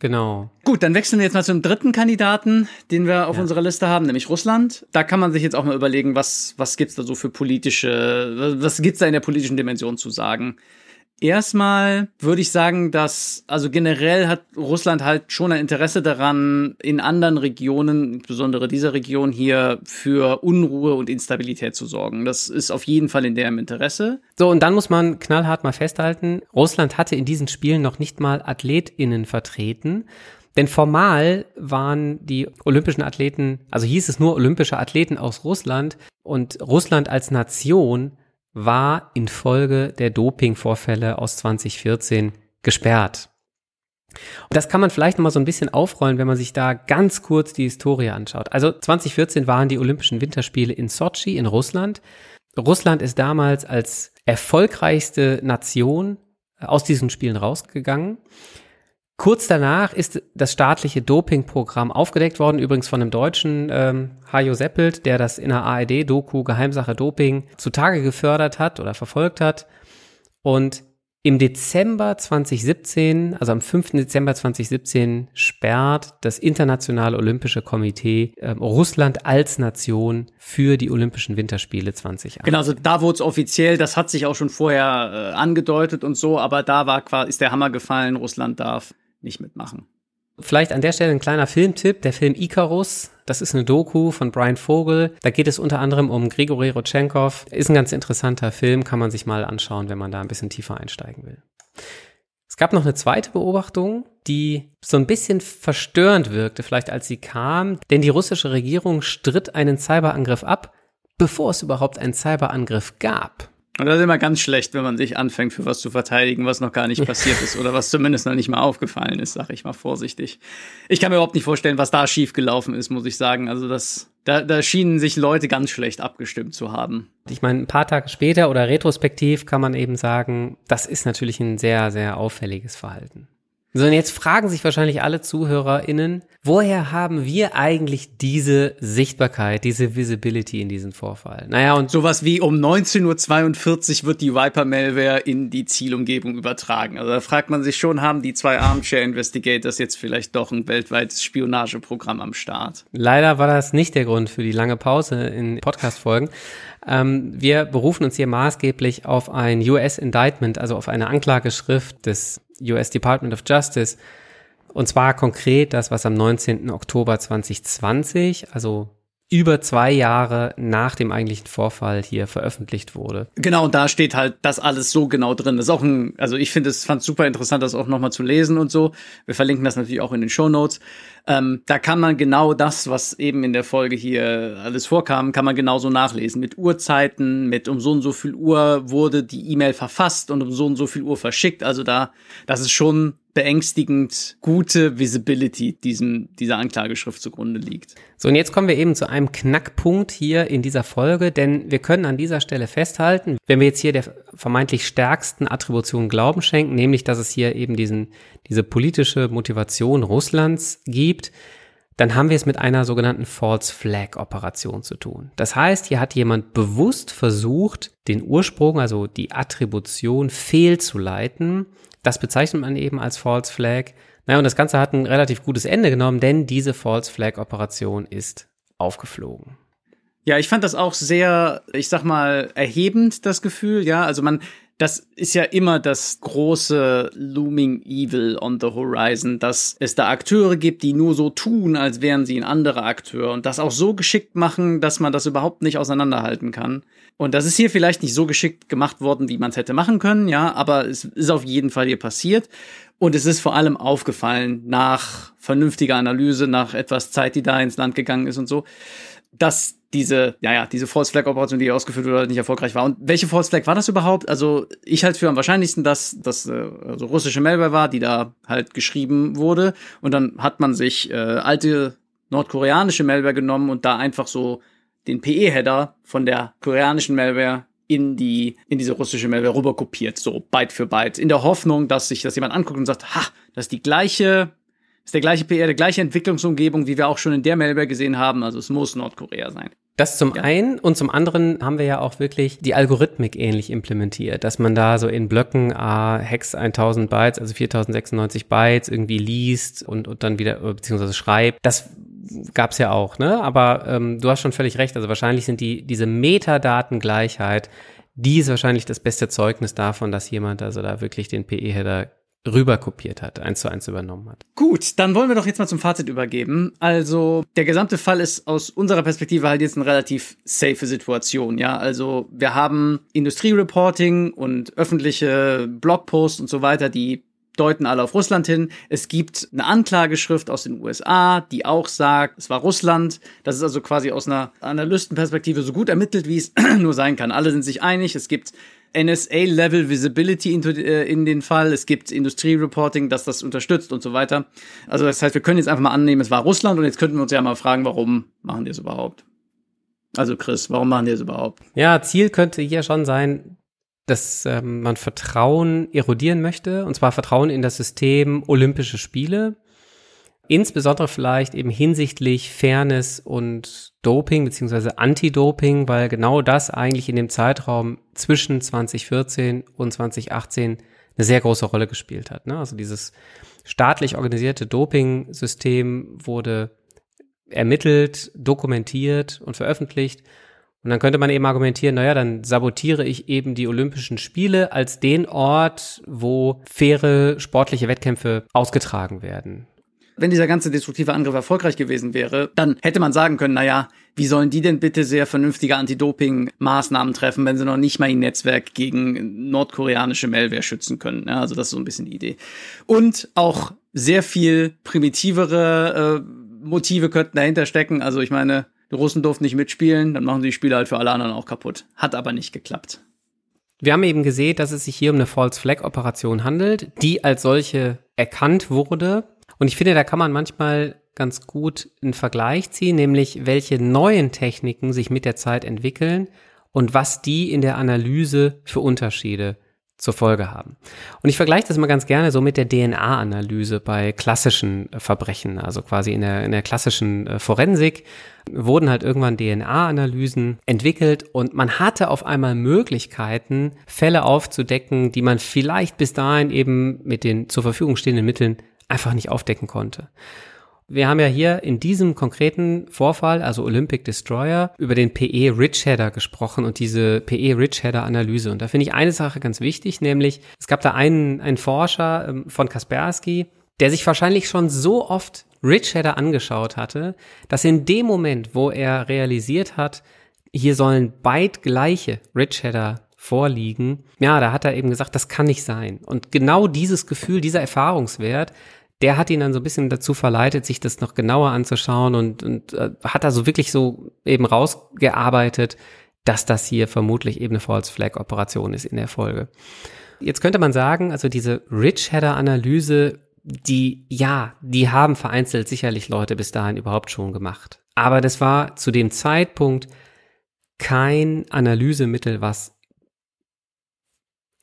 Genau. Gut, dann wechseln wir jetzt mal zum dritten Kandidaten, den wir auf ja. unserer Liste haben, nämlich Russland. Da kann man sich jetzt auch mal überlegen, was, was gibt's da so für politische, was gibt's da in der politischen Dimension zu sagen? Erstmal würde ich sagen, dass, also generell hat Russland halt schon ein Interesse daran, in anderen Regionen, insbesondere dieser Region hier, für Unruhe und Instabilität zu sorgen. Das ist auf jeden Fall in deren Interesse. So, und dann muss man knallhart mal festhalten, Russland hatte in diesen Spielen noch nicht mal AthletInnen vertreten. Denn formal waren die olympischen Athleten, also hieß es nur olympische Athleten aus Russland und Russland als Nation war infolge der Dopingvorfälle aus 2014 gesperrt. Und das kann man vielleicht noch mal so ein bisschen aufrollen, wenn man sich da ganz kurz die Historie anschaut. Also 2014 waren die Olympischen Winterspiele in Sochi in Russland. Russland ist damals als erfolgreichste Nation aus diesen Spielen rausgegangen. Kurz danach ist das staatliche Dopingprogramm aufgedeckt worden, übrigens von einem Deutschen, ähm, Hajo Seppelt, der das in der ARD-Doku Geheimsache Doping zutage gefördert hat oder verfolgt hat. Und im Dezember 2017, also am 5. Dezember 2017, sperrt das Internationale Olympische Komitee äh, Russland als Nation für die Olympischen Winterspiele 2018. Genau, also da wurde es offiziell, das hat sich auch schon vorher äh, angedeutet und so, aber da war quasi, ist der Hammer gefallen, Russland darf nicht mitmachen. Vielleicht an der Stelle ein kleiner Filmtipp, der Film Icarus. Das ist eine Doku von Brian Vogel. Da geht es unter anderem um Grigori Rodchenkov. Ist ein ganz interessanter Film, kann man sich mal anschauen, wenn man da ein bisschen tiefer einsteigen will. Es gab noch eine zweite Beobachtung, die so ein bisschen verstörend wirkte, vielleicht als sie kam, denn die russische Regierung stritt einen Cyberangriff ab, bevor es überhaupt einen Cyberangriff gab. Und das ist immer ganz schlecht, wenn man sich anfängt, für was zu verteidigen, was noch gar nicht *laughs* passiert ist oder was zumindest noch nicht mal aufgefallen ist, sage ich mal vorsichtig. Ich kann mir überhaupt nicht vorstellen, was da schiefgelaufen ist, muss ich sagen. Also das, da, da schienen sich Leute ganz schlecht abgestimmt zu haben. Ich meine, ein paar Tage später oder retrospektiv kann man eben sagen, das ist natürlich ein sehr, sehr auffälliges Verhalten. So, und jetzt fragen sich wahrscheinlich alle ZuhörerInnen, woher haben wir eigentlich diese Sichtbarkeit, diese Visibility in diesem Vorfall? Naja, und sowas wie um 19.42 Uhr wird die Viper-Malware in die Zielumgebung übertragen. Also da fragt man sich schon, haben die zwei Armchair Investigators jetzt vielleicht doch ein weltweites Spionageprogramm am Start? Leider war das nicht der Grund für die lange Pause in Podcast-Folgen. Ähm, wir berufen uns hier maßgeblich auf ein US-Indictment, also auf eine Anklageschrift des US Department of Justice. Und zwar konkret das, was am 19. Oktober 2020, also über zwei Jahre nach dem eigentlichen Vorfall hier veröffentlicht wurde. Genau, da steht halt das alles so genau drin. Das ist auch ein, also ich finde es fand super interessant, das auch nochmal zu lesen und so. Wir verlinken das natürlich auch in den Show Notes. Ähm, da kann man genau das, was eben in der Folge hier alles vorkam, kann man genauso nachlesen. Mit Uhrzeiten, mit um so und so viel Uhr wurde die E-Mail verfasst und um so und so viel Uhr verschickt. Also da, das ist schon beängstigend gute Visibility diesem, dieser Anklageschrift zugrunde liegt. So, und jetzt kommen wir eben zu einem Knackpunkt hier in dieser Folge, denn wir können an dieser Stelle festhalten, wenn wir jetzt hier der vermeintlich stärksten Attribution Glauben schenken, nämlich dass es hier eben diesen, diese politische Motivation Russlands gibt, dann haben wir es mit einer sogenannten False Flag Operation zu tun. Das heißt, hier hat jemand bewusst versucht, den Ursprung, also die Attribution fehlzuleiten. Das bezeichnet man eben als False Flag. Naja, und das Ganze hat ein relativ gutes Ende genommen, denn diese False Flag Operation ist aufgeflogen. Ja, ich fand das auch sehr, ich sag mal, erhebend, das Gefühl, ja. Also man, das ist ja immer das große Looming Evil on the Horizon, dass es da Akteure gibt, die nur so tun, als wären sie ein anderer Akteur und das auch so geschickt machen, dass man das überhaupt nicht auseinanderhalten kann. Und das ist hier vielleicht nicht so geschickt gemacht worden, wie man es hätte machen können, ja, aber es ist auf jeden Fall hier passiert. Und es ist vor allem aufgefallen nach vernünftiger Analyse, nach etwas Zeit, die da ins Land gegangen ist und so, dass diese, ja, ja, diese False Flag Operation, die ausgeführt wurde, nicht erfolgreich war. Und welche False Flag war das überhaupt? Also, ich halte für am wahrscheinlichsten, dass das äh, also russische Malware war, die da halt geschrieben wurde. Und dann hat man sich äh, alte nordkoreanische Malware genommen und da einfach so den PE-Header von der koreanischen Malware in die, in diese russische Malware rüberkopiert, so Byte für Byte, in der Hoffnung, dass sich das jemand anguckt und sagt, ha, das ist die gleiche ist der gleiche PR, der gleiche Entwicklungsumgebung, wie wir auch schon in der Malware gesehen haben. Also es muss Nordkorea sein. Das zum ja. einen und zum anderen haben wir ja auch wirklich die Algorithmik ähnlich implementiert, dass man da so in Blöcken ah, Hex 1000 Bytes, also 4096 Bytes irgendwie liest und, und dann wieder beziehungsweise schreibt. Das gab's ja auch, ne? Aber ähm, du hast schon völlig recht. Also wahrscheinlich sind die diese Metadatengleichheit, die ist wahrscheinlich das beste Zeugnis davon, dass jemand also da wirklich den PE-Header rüber kopiert hat, eins zu eins übernommen hat. Gut, dann wollen wir doch jetzt mal zum Fazit übergeben. Also, der gesamte Fall ist aus unserer Perspektive halt jetzt eine relativ safe Situation, ja. Also, wir haben Industriereporting und öffentliche Blogposts und so weiter, die deuten alle auf Russland hin. Es gibt eine Anklageschrift aus den USA, die auch sagt, es war Russland. Das ist also quasi aus einer Analystenperspektive so gut ermittelt, wie es *clears throat* nur sein kann. Alle sind sich einig. Es gibt NSA-Level Visibility in, äh, in den Fall. Es gibt Industriereporting, das das unterstützt und so weiter. Also das heißt, wir können jetzt einfach mal annehmen, es war Russland und jetzt könnten wir uns ja mal fragen, warum machen die es überhaupt? Also Chris, warum machen die es überhaupt? Ja, Ziel könnte hier schon sein, dass ähm, man Vertrauen erodieren möchte, und zwar Vertrauen in das System Olympische Spiele. Insbesondere vielleicht eben hinsichtlich Fairness und Doping beziehungsweise Anti-Doping, weil genau das eigentlich in dem Zeitraum zwischen 2014 und 2018 eine sehr große Rolle gespielt hat. Ne? Also dieses staatlich organisierte Doping-System wurde ermittelt, dokumentiert und veröffentlicht. Und dann könnte man eben argumentieren, naja, dann sabotiere ich eben die Olympischen Spiele als den Ort, wo faire sportliche Wettkämpfe ausgetragen werden wenn dieser ganze destruktive Angriff erfolgreich gewesen wäre, dann hätte man sagen können, naja, wie sollen die denn bitte sehr vernünftige Anti-Doping-Maßnahmen treffen, wenn sie noch nicht mal ihr Netzwerk gegen nordkoreanische Malware schützen können? Ja, also das ist so ein bisschen die Idee. Und auch sehr viel primitivere äh, Motive könnten dahinter stecken. Also ich meine, die Russen durften nicht mitspielen, dann machen sie die Spiele halt für alle anderen auch kaputt. Hat aber nicht geklappt. Wir haben eben gesehen, dass es sich hier um eine False Flag Operation handelt, die als solche erkannt wurde und ich finde, da kann man manchmal ganz gut einen Vergleich ziehen, nämlich welche neuen Techniken sich mit der Zeit entwickeln und was die in der Analyse für Unterschiede zur Folge haben. Und ich vergleiche das mal ganz gerne so mit der DNA-Analyse bei klassischen Verbrechen, also quasi in der, in der klassischen äh, Forensik wurden halt irgendwann DNA-Analysen entwickelt und man hatte auf einmal Möglichkeiten, Fälle aufzudecken, die man vielleicht bis dahin eben mit den zur Verfügung stehenden Mitteln einfach nicht aufdecken konnte. Wir haben ja hier in diesem konkreten Vorfall, also Olympic Destroyer, über den PE Rich Header gesprochen und diese PE Rich Header Analyse. Und da finde ich eine Sache ganz wichtig, nämlich es gab da einen, einen Forscher ähm, von Kaspersky, der sich wahrscheinlich schon so oft Rich Header angeschaut hatte, dass in dem Moment, wo er realisiert hat, hier sollen beid gleiche Rich Header vorliegen, ja, da hat er eben gesagt, das kann nicht sein. Und genau dieses Gefühl, dieser Erfahrungswert, der hat ihn dann so ein bisschen dazu verleitet, sich das noch genauer anzuschauen und, und äh, hat also wirklich so eben rausgearbeitet, dass das hier vermutlich eben eine False Flag Operation ist in der Folge. Jetzt könnte man sagen, also diese Rich-Header-Analyse, die, ja, die haben vereinzelt sicherlich Leute bis dahin überhaupt schon gemacht. Aber das war zu dem Zeitpunkt kein Analysemittel, was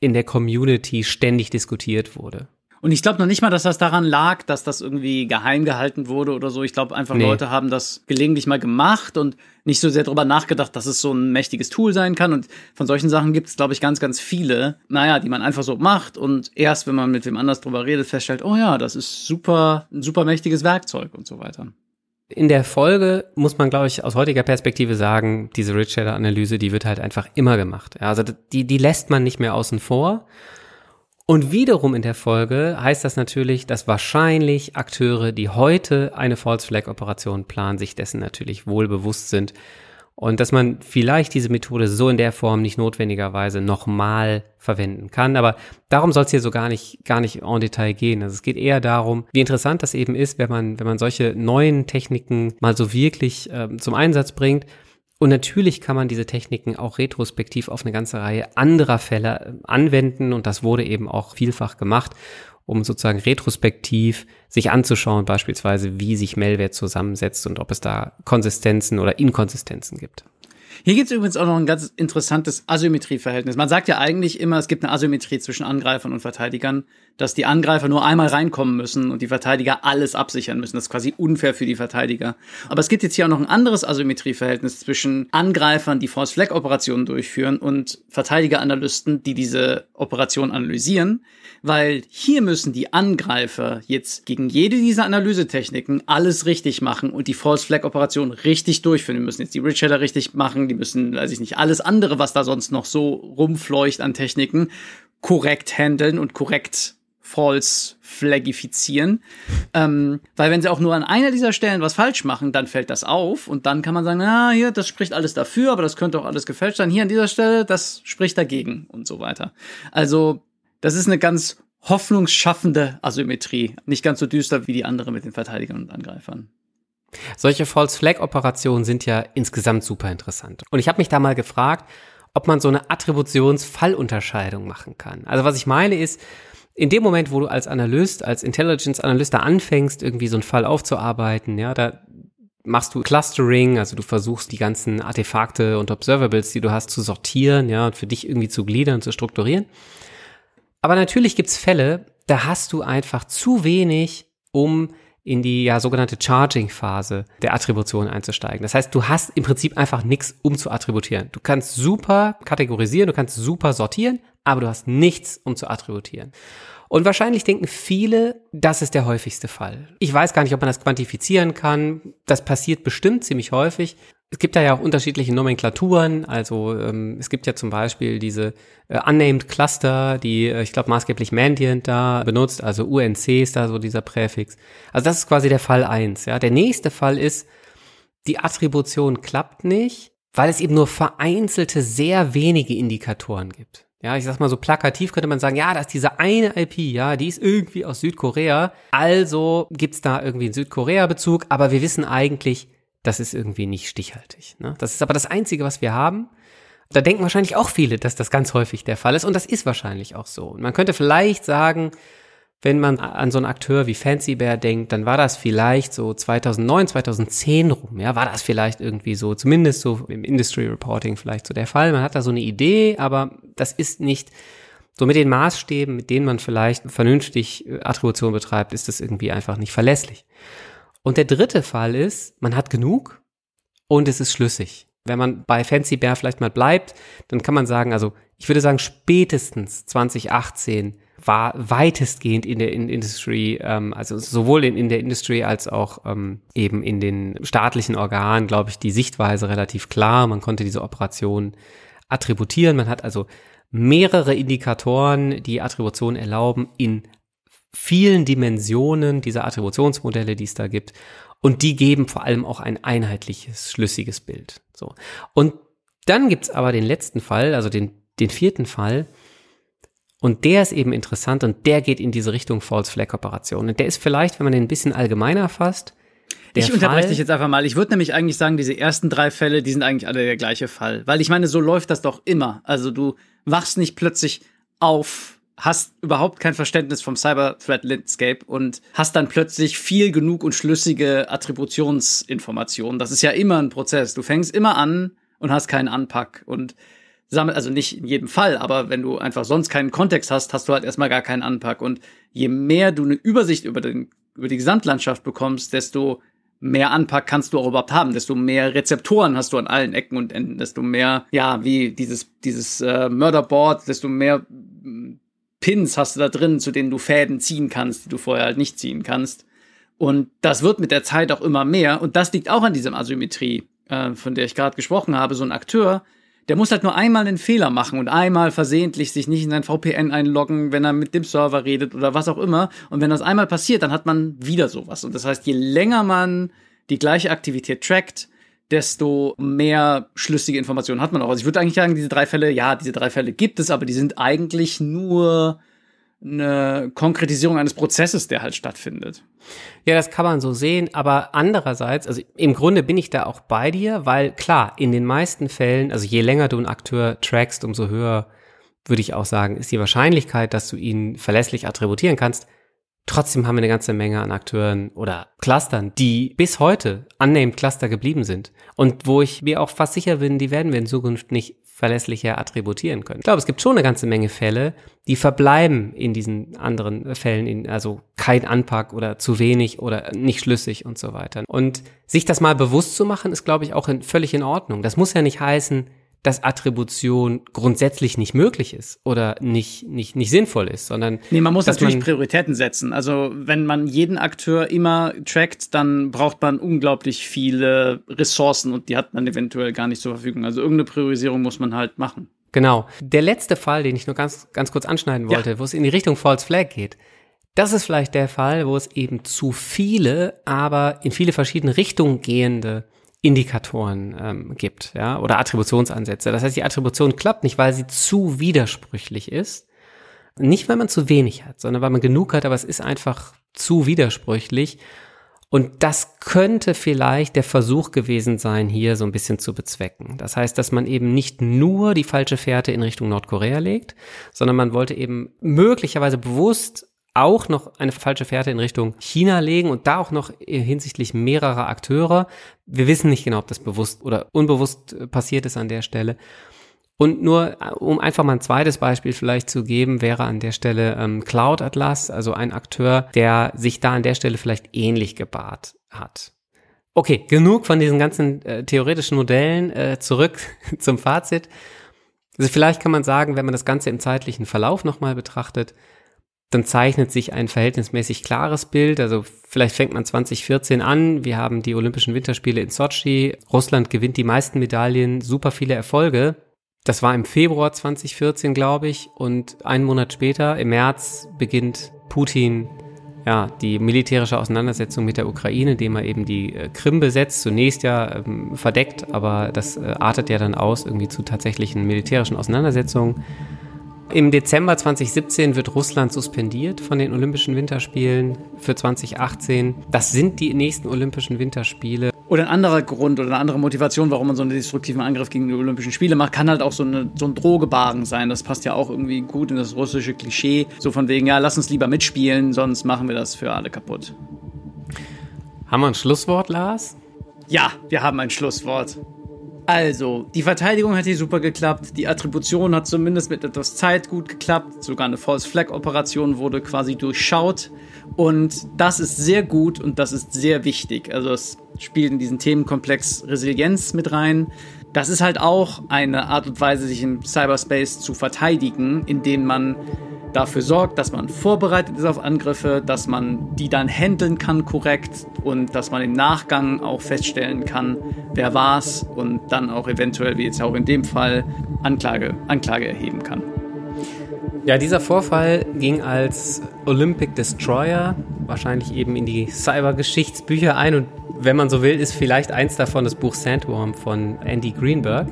in der Community ständig diskutiert wurde. Und ich glaube noch nicht mal, dass das daran lag, dass das irgendwie geheim gehalten wurde oder so. Ich glaube einfach, nee. Leute haben das gelegentlich mal gemacht und nicht so sehr darüber nachgedacht, dass es so ein mächtiges Tool sein kann. Und von solchen Sachen gibt es, glaube ich, ganz, ganz viele, naja, die man einfach so macht und erst, wenn man mit wem anders drüber redet, feststellt, oh ja, das ist super, ein super mächtiges Werkzeug und so weiter. In der Folge muss man, glaube ich, aus heutiger Perspektive sagen, diese Rich Shader Analyse, die wird halt einfach immer gemacht. Also die, die lässt man nicht mehr außen vor. Und wiederum in der Folge heißt das natürlich, dass wahrscheinlich Akteure, die heute eine False Flag Operation planen, sich dessen natürlich wohl bewusst sind und dass man vielleicht diese Methode so in der Form nicht notwendigerweise nochmal verwenden kann. Aber darum soll es hier so gar nicht, gar nicht en Detail gehen. Also es geht eher darum, wie interessant das eben ist, wenn man, wenn man solche neuen Techniken mal so wirklich äh, zum Einsatz bringt. Und natürlich kann man diese Techniken auch retrospektiv auf eine ganze Reihe anderer Fälle äh, anwenden und das wurde eben auch vielfach gemacht um sozusagen retrospektiv sich anzuschauen, beispielsweise, wie sich Malware zusammensetzt und ob es da Konsistenzen oder Inkonsistenzen gibt. Hier gibt es übrigens auch noch ein ganz interessantes Asymmetrieverhältnis. Man sagt ja eigentlich immer, es gibt eine Asymmetrie zwischen Angreifern und Verteidigern, dass die Angreifer nur einmal reinkommen müssen und die Verteidiger alles absichern müssen. Das ist quasi unfair für die Verteidiger. Aber es gibt jetzt hier auch noch ein anderes Asymmetrieverhältnis zwischen Angreifern, die False Flag Operationen durchführen und Verteidigeranalysten, die diese Operation analysieren weil hier müssen die Angreifer jetzt gegen jede dieser Analysetechniken alles richtig machen und die False Flag Operation richtig durchführen. Die müssen jetzt die Rich Header richtig machen, die müssen, weiß ich nicht, alles andere, was da sonst noch so rumfleucht an Techniken, korrekt handeln und korrekt false flagifizieren. Ähm, weil wenn sie auch nur an einer dieser Stellen was falsch machen, dann fällt das auf und dann kann man sagen, na, hier, das spricht alles dafür, aber das könnte auch alles gefälscht sein. Hier an dieser Stelle, das spricht dagegen und so weiter. Also das ist eine ganz hoffnungsschaffende Asymmetrie. Nicht ganz so düster wie die andere mit den Verteidigern und Angreifern. Solche False Flag Operationen sind ja insgesamt super interessant. Und ich habe mich da mal gefragt, ob man so eine Attributionsfallunterscheidung machen kann. Also was ich meine ist, in dem Moment, wo du als Analyst, als Intelligence Analyst da anfängst, irgendwie so einen Fall aufzuarbeiten, ja, da machst du Clustering, also du versuchst die ganzen Artefakte und Observables, die du hast, zu sortieren, ja, und für dich irgendwie zu gliedern, zu strukturieren. Aber natürlich gibt's Fälle, da hast du einfach zu wenig, um in die ja sogenannte Charging-Phase der Attribution einzusteigen. Das heißt, du hast im Prinzip einfach nichts, um zu attributieren. Du kannst super kategorisieren, du kannst super sortieren, aber du hast nichts, um zu attributieren. Und wahrscheinlich denken viele, das ist der häufigste Fall. Ich weiß gar nicht, ob man das quantifizieren kann. Das passiert bestimmt ziemlich häufig. Es gibt da ja auch unterschiedliche Nomenklaturen. Also ähm, es gibt ja zum Beispiel diese äh, Unnamed Cluster, die äh, ich glaube maßgeblich Mandiant da benutzt. Also UNC ist da so dieser Präfix. Also das ist quasi der Fall eins. Ja, der nächste Fall ist, die Attribution klappt nicht, weil es eben nur vereinzelte, sehr wenige Indikatoren gibt. Ja, ich sag mal so plakativ könnte man sagen, ja, da ist diese eine IP, ja, die ist irgendwie aus Südkorea. Also gibt's da irgendwie einen Südkorea-Bezug, aber wir wissen eigentlich, das ist irgendwie nicht stichhaltig. Ne? Das ist aber das Einzige, was wir haben. Da denken wahrscheinlich auch viele, dass das ganz häufig der Fall ist und das ist wahrscheinlich auch so. Und man könnte vielleicht sagen, wenn man an so einen Akteur wie Fancy Bear denkt, dann war das vielleicht so 2009, 2010 rum, ja, war das vielleicht irgendwie so, zumindest so im Industry Reporting vielleicht so der Fall. Man hat da so eine Idee, aber das ist nicht so mit den Maßstäben, mit denen man vielleicht vernünftig äh, Attribution betreibt, ist das irgendwie einfach nicht verlässlich. Und der dritte Fall ist, man hat genug und es ist schlüssig. Wenn man bei Fancy Bear vielleicht mal bleibt, dann kann man sagen, also ich würde sagen, spätestens 2018 war weitestgehend in der Industry, ähm, also sowohl in, in der Industry als auch ähm, eben in den staatlichen Organen, glaube ich, die Sichtweise relativ klar. Man konnte diese Operation attributieren. Man hat also mehrere Indikatoren, die Attribution erlauben, in vielen Dimensionen dieser Attributionsmodelle, die es da gibt. Und die geben vor allem auch ein einheitliches, schlüssiges Bild. So. Und dann gibt's aber den letzten Fall, also den, den vierten Fall. Und der ist eben interessant und der geht in diese Richtung False Flag Operation. Und der ist vielleicht, wenn man den ein bisschen allgemeiner fasst, der ich unterbreche dich jetzt einfach mal. Ich würde nämlich eigentlich sagen, diese ersten drei Fälle, die sind eigentlich alle der gleiche Fall. Weil ich meine, so läuft das doch immer. Also du wachst nicht plötzlich auf hast überhaupt kein Verständnis vom Cyber Threat Landscape und hast dann plötzlich viel genug und schlüssige Attributionsinformationen. Das ist ja immer ein Prozess. Du fängst immer an und hast keinen Anpack und sammel, also nicht in jedem Fall, aber wenn du einfach sonst keinen Kontext hast, hast du halt erstmal gar keinen Anpack. Und je mehr du eine Übersicht über, den, über die Gesamtlandschaft bekommst, desto mehr Anpack kannst du auch überhaupt haben, desto mehr Rezeptoren hast du an allen Ecken und Enden, desto mehr, ja, wie dieses, dieses äh, Murderboard, desto mehr Pins hast du da drin, zu denen du Fäden ziehen kannst, die du vorher halt nicht ziehen kannst. Und das wird mit der Zeit auch immer mehr. Und das liegt auch an diesem Asymmetrie, äh, von der ich gerade gesprochen habe. So ein Akteur, der muss halt nur einmal einen Fehler machen und einmal versehentlich sich nicht in sein VPN einloggen, wenn er mit dem Server redet oder was auch immer. Und wenn das einmal passiert, dann hat man wieder sowas. Und das heißt, je länger man die gleiche Aktivität trackt, desto mehr schlüssige Informationen hat man auch. Also ich würde eigentlich sagen, diese drei Fälle, ja, diese drei Fälle gibt es, aber die sind eigentlich nur eine Konkretisierung eines Prozesses, der halt stattfindet. Ja, das kann man so sehen, aber andererseits, also im Grunde bin ich da auch bei dir, weil klar, in den meisten Fällen, also je länger du einen Akteur trackst, umso höher würde ich auch sagen, ist die Wahrscheinlichkeit, dass du ihn verlässlich attributieren kannst. Trotzdem haben wir eine ganze Menge an Akteuren oder Clustern, die bis heute annehmend Cluster geblieben sind und wo ich mir auch fast sicher bin, die werden wir in Zukunft nicht verlässlicher attributieren können. Ich glaube, es gibt schon eine ganze Menge Fälle, die verbleiben in diesen anderen Fällen, in, also kein Anpack oder zu wenig oder nicht schlüssig und so weiter. Und sich das mal bewusst zu machen, ist, glaube ich, auch in, völlig in Ordnung. Das muss ja nicht heißen, dass Attribution grundsätzlich nicht möglich ist oder nicht, nicht, nicht sinnvoll ist, sondern. Nee, man muss natürlich man Prioritäten setzen. Also, wenn man jeden Akteur immer trackt, dann braucht man unglaublich viele Ressourcen und die hat man eventuell gar nicht zur Verfügung. Also, irgendeine Priorisierung muss man halt machen. Genau. Der letzte Fall, den ich nur ganz, ganz kurz anschneiden wollte, ja. wo es in die Richtung False Flag geht. Das ist vielleicht der Fall, wo es eben zu viele, aber in viele verschiedene Richtungen gehende Indikatoren ähm, gibt, ja, oder Attributionsansätze. Das heißt, die Attribution klappt nicht, weil sie zu widersprüchlich ist. Nicht, weil man zu wenig hat, sondern weil man genug hat, aber es ist einfach zu widersprüchlich. Und das könnte vielleicht der Versuch gewesen sein, hier so ein bisschen zu bezwecken. Das heißt, dass man eben nicht nur die falsche Fährte in Richtung Nordkorea legt, sondern man wollte eben möglicherweise bewusst auch noch eine falsche Fährte in Richtung China legen und da auch noch hinsichtlich mehrerer Akteure. Wir wissen nicht genau, ob das bewusst oder unbewusst äh, passiert ist an der Stelle. Und nur, äh, um einfach mal ein zweites Beispiel vielleicht zu geben, wäre an der Stelle ähm, Cloud Atlas, also ein Akteur, der sich da an der Stelle vielleicht ähnlich gebahrt hat. Okay, genug von diesen ganzen äh, theoretischen Modellen, äh, zurück *laughs* zum Fazit. Also vielleicht kann man sagen, wenn man das Ganze im zeitlichen Verlauf nochmal betrachtet, dann zeichnet sich ein verhältnismäßig klares Bild. Also vielleicht fängt man 2014 an. Wir haben die Olympischen Winterspiele in Sochi. Russland gewinnt die meisten Medaillen, super viele Erfolge. Das war im Februar 2014, glaube ich. Und einen Monat später, im März, beginnt Putin ja, die militärische Auseinandersetzung mit der Ukraine, indem er eben die äh, Krim besetzt. Zunächst ja ähm, verdeckt, aber das äh, artet ja dann aus irgendwie zu tatsächlichen militärischen Auseinandersetzungen. Im Dezember 2017 wird Russland suspendiert von den Olympischen Winterspielen für 2018. Das sind die nächsten Olympischen Winterspiele. Oder ein anderer Grund oder eine andere Motivation, warum man so einen destruktiven Angriff gegen die Olympischen Spiele macht, kann halt auch so, eine, so ein Drohgebaren sein. Das passt ja auch irgendwie gut in das russische Klischee. So von wegen, ja, lass uns lieber mitspielen, sonst machen wir das für alle kaputt. Haben wir ein Schlusswort, Lars? Ja, wir haben ein Schlusswort. Also, die Verteidigung hat hier super geklappt. Die Attribution hat zumindest mit etwas Zeit gut geklappt. Sogar eine False Flag Operation wurde quasi durchschaut. Und das ist sehr gut und das ist sehr wichtig. Also, es spielt in diesen Themenkomplex Resilienz mit rein. Das ist halt auch eine Art und Weise, sich im Cyberspace zu verteidigen, indem man dafür sorgt, dass man vorbereitet ist auf Angriffe, dass man die dann handeln kann korrekt und dass man im Nachgang auch feststellen kann, wer war's und dann auch eventuell, wie jetzt auch in dem Fall, Anklage, Anklage erheben kann. Ja, dieser Vorfall ging als Olympic Destroyer wahrscheinlich eben in die Cybergeschichtsbücher ein und wenn man so will, ist vielleicht eins davon das Buch Sandworm von Andy Greenberg.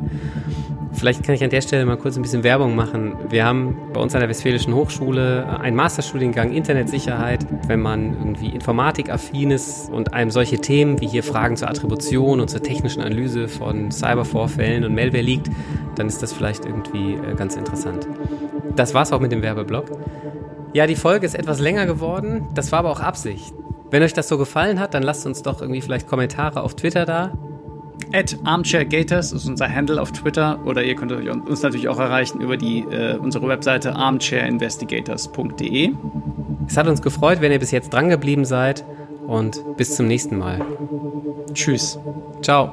Vielleicht kann ich an der Stelle mal kurz ein bisschen Werbung machen. Wir haben bei uns an der Westfälischen Hochschule einen Masterstudiengang Internetsicherheit. Wenn man irgendwie informatikaffin ist und einem solche Themen wie hier Fragen zur Attribution und zur technischen Analyse von Cybervorfällen und Malware liegt, dann ist das vielleicht irgendwie äh, ganz interessant. Das war's auch mit dem Werbeblock. Ja, die Folge ist etwas länger geworden. Das war aber auch Absicht. Wenn euch das so gefallen hat, dann lasst uns doch irgendwie vielleicht Kommentare auf Twitter da. At ArmchairGators ist unser Handle auf Twitter oder ihr könnt uns natürlich auch erreichen über die, äh, unsere Webseite armchairinvestigators.de. Es hat uns gefreut, wenn ihr bis jetzt dran geblieben seid und bis zum nächsten Mal. Tschüss. Ciao.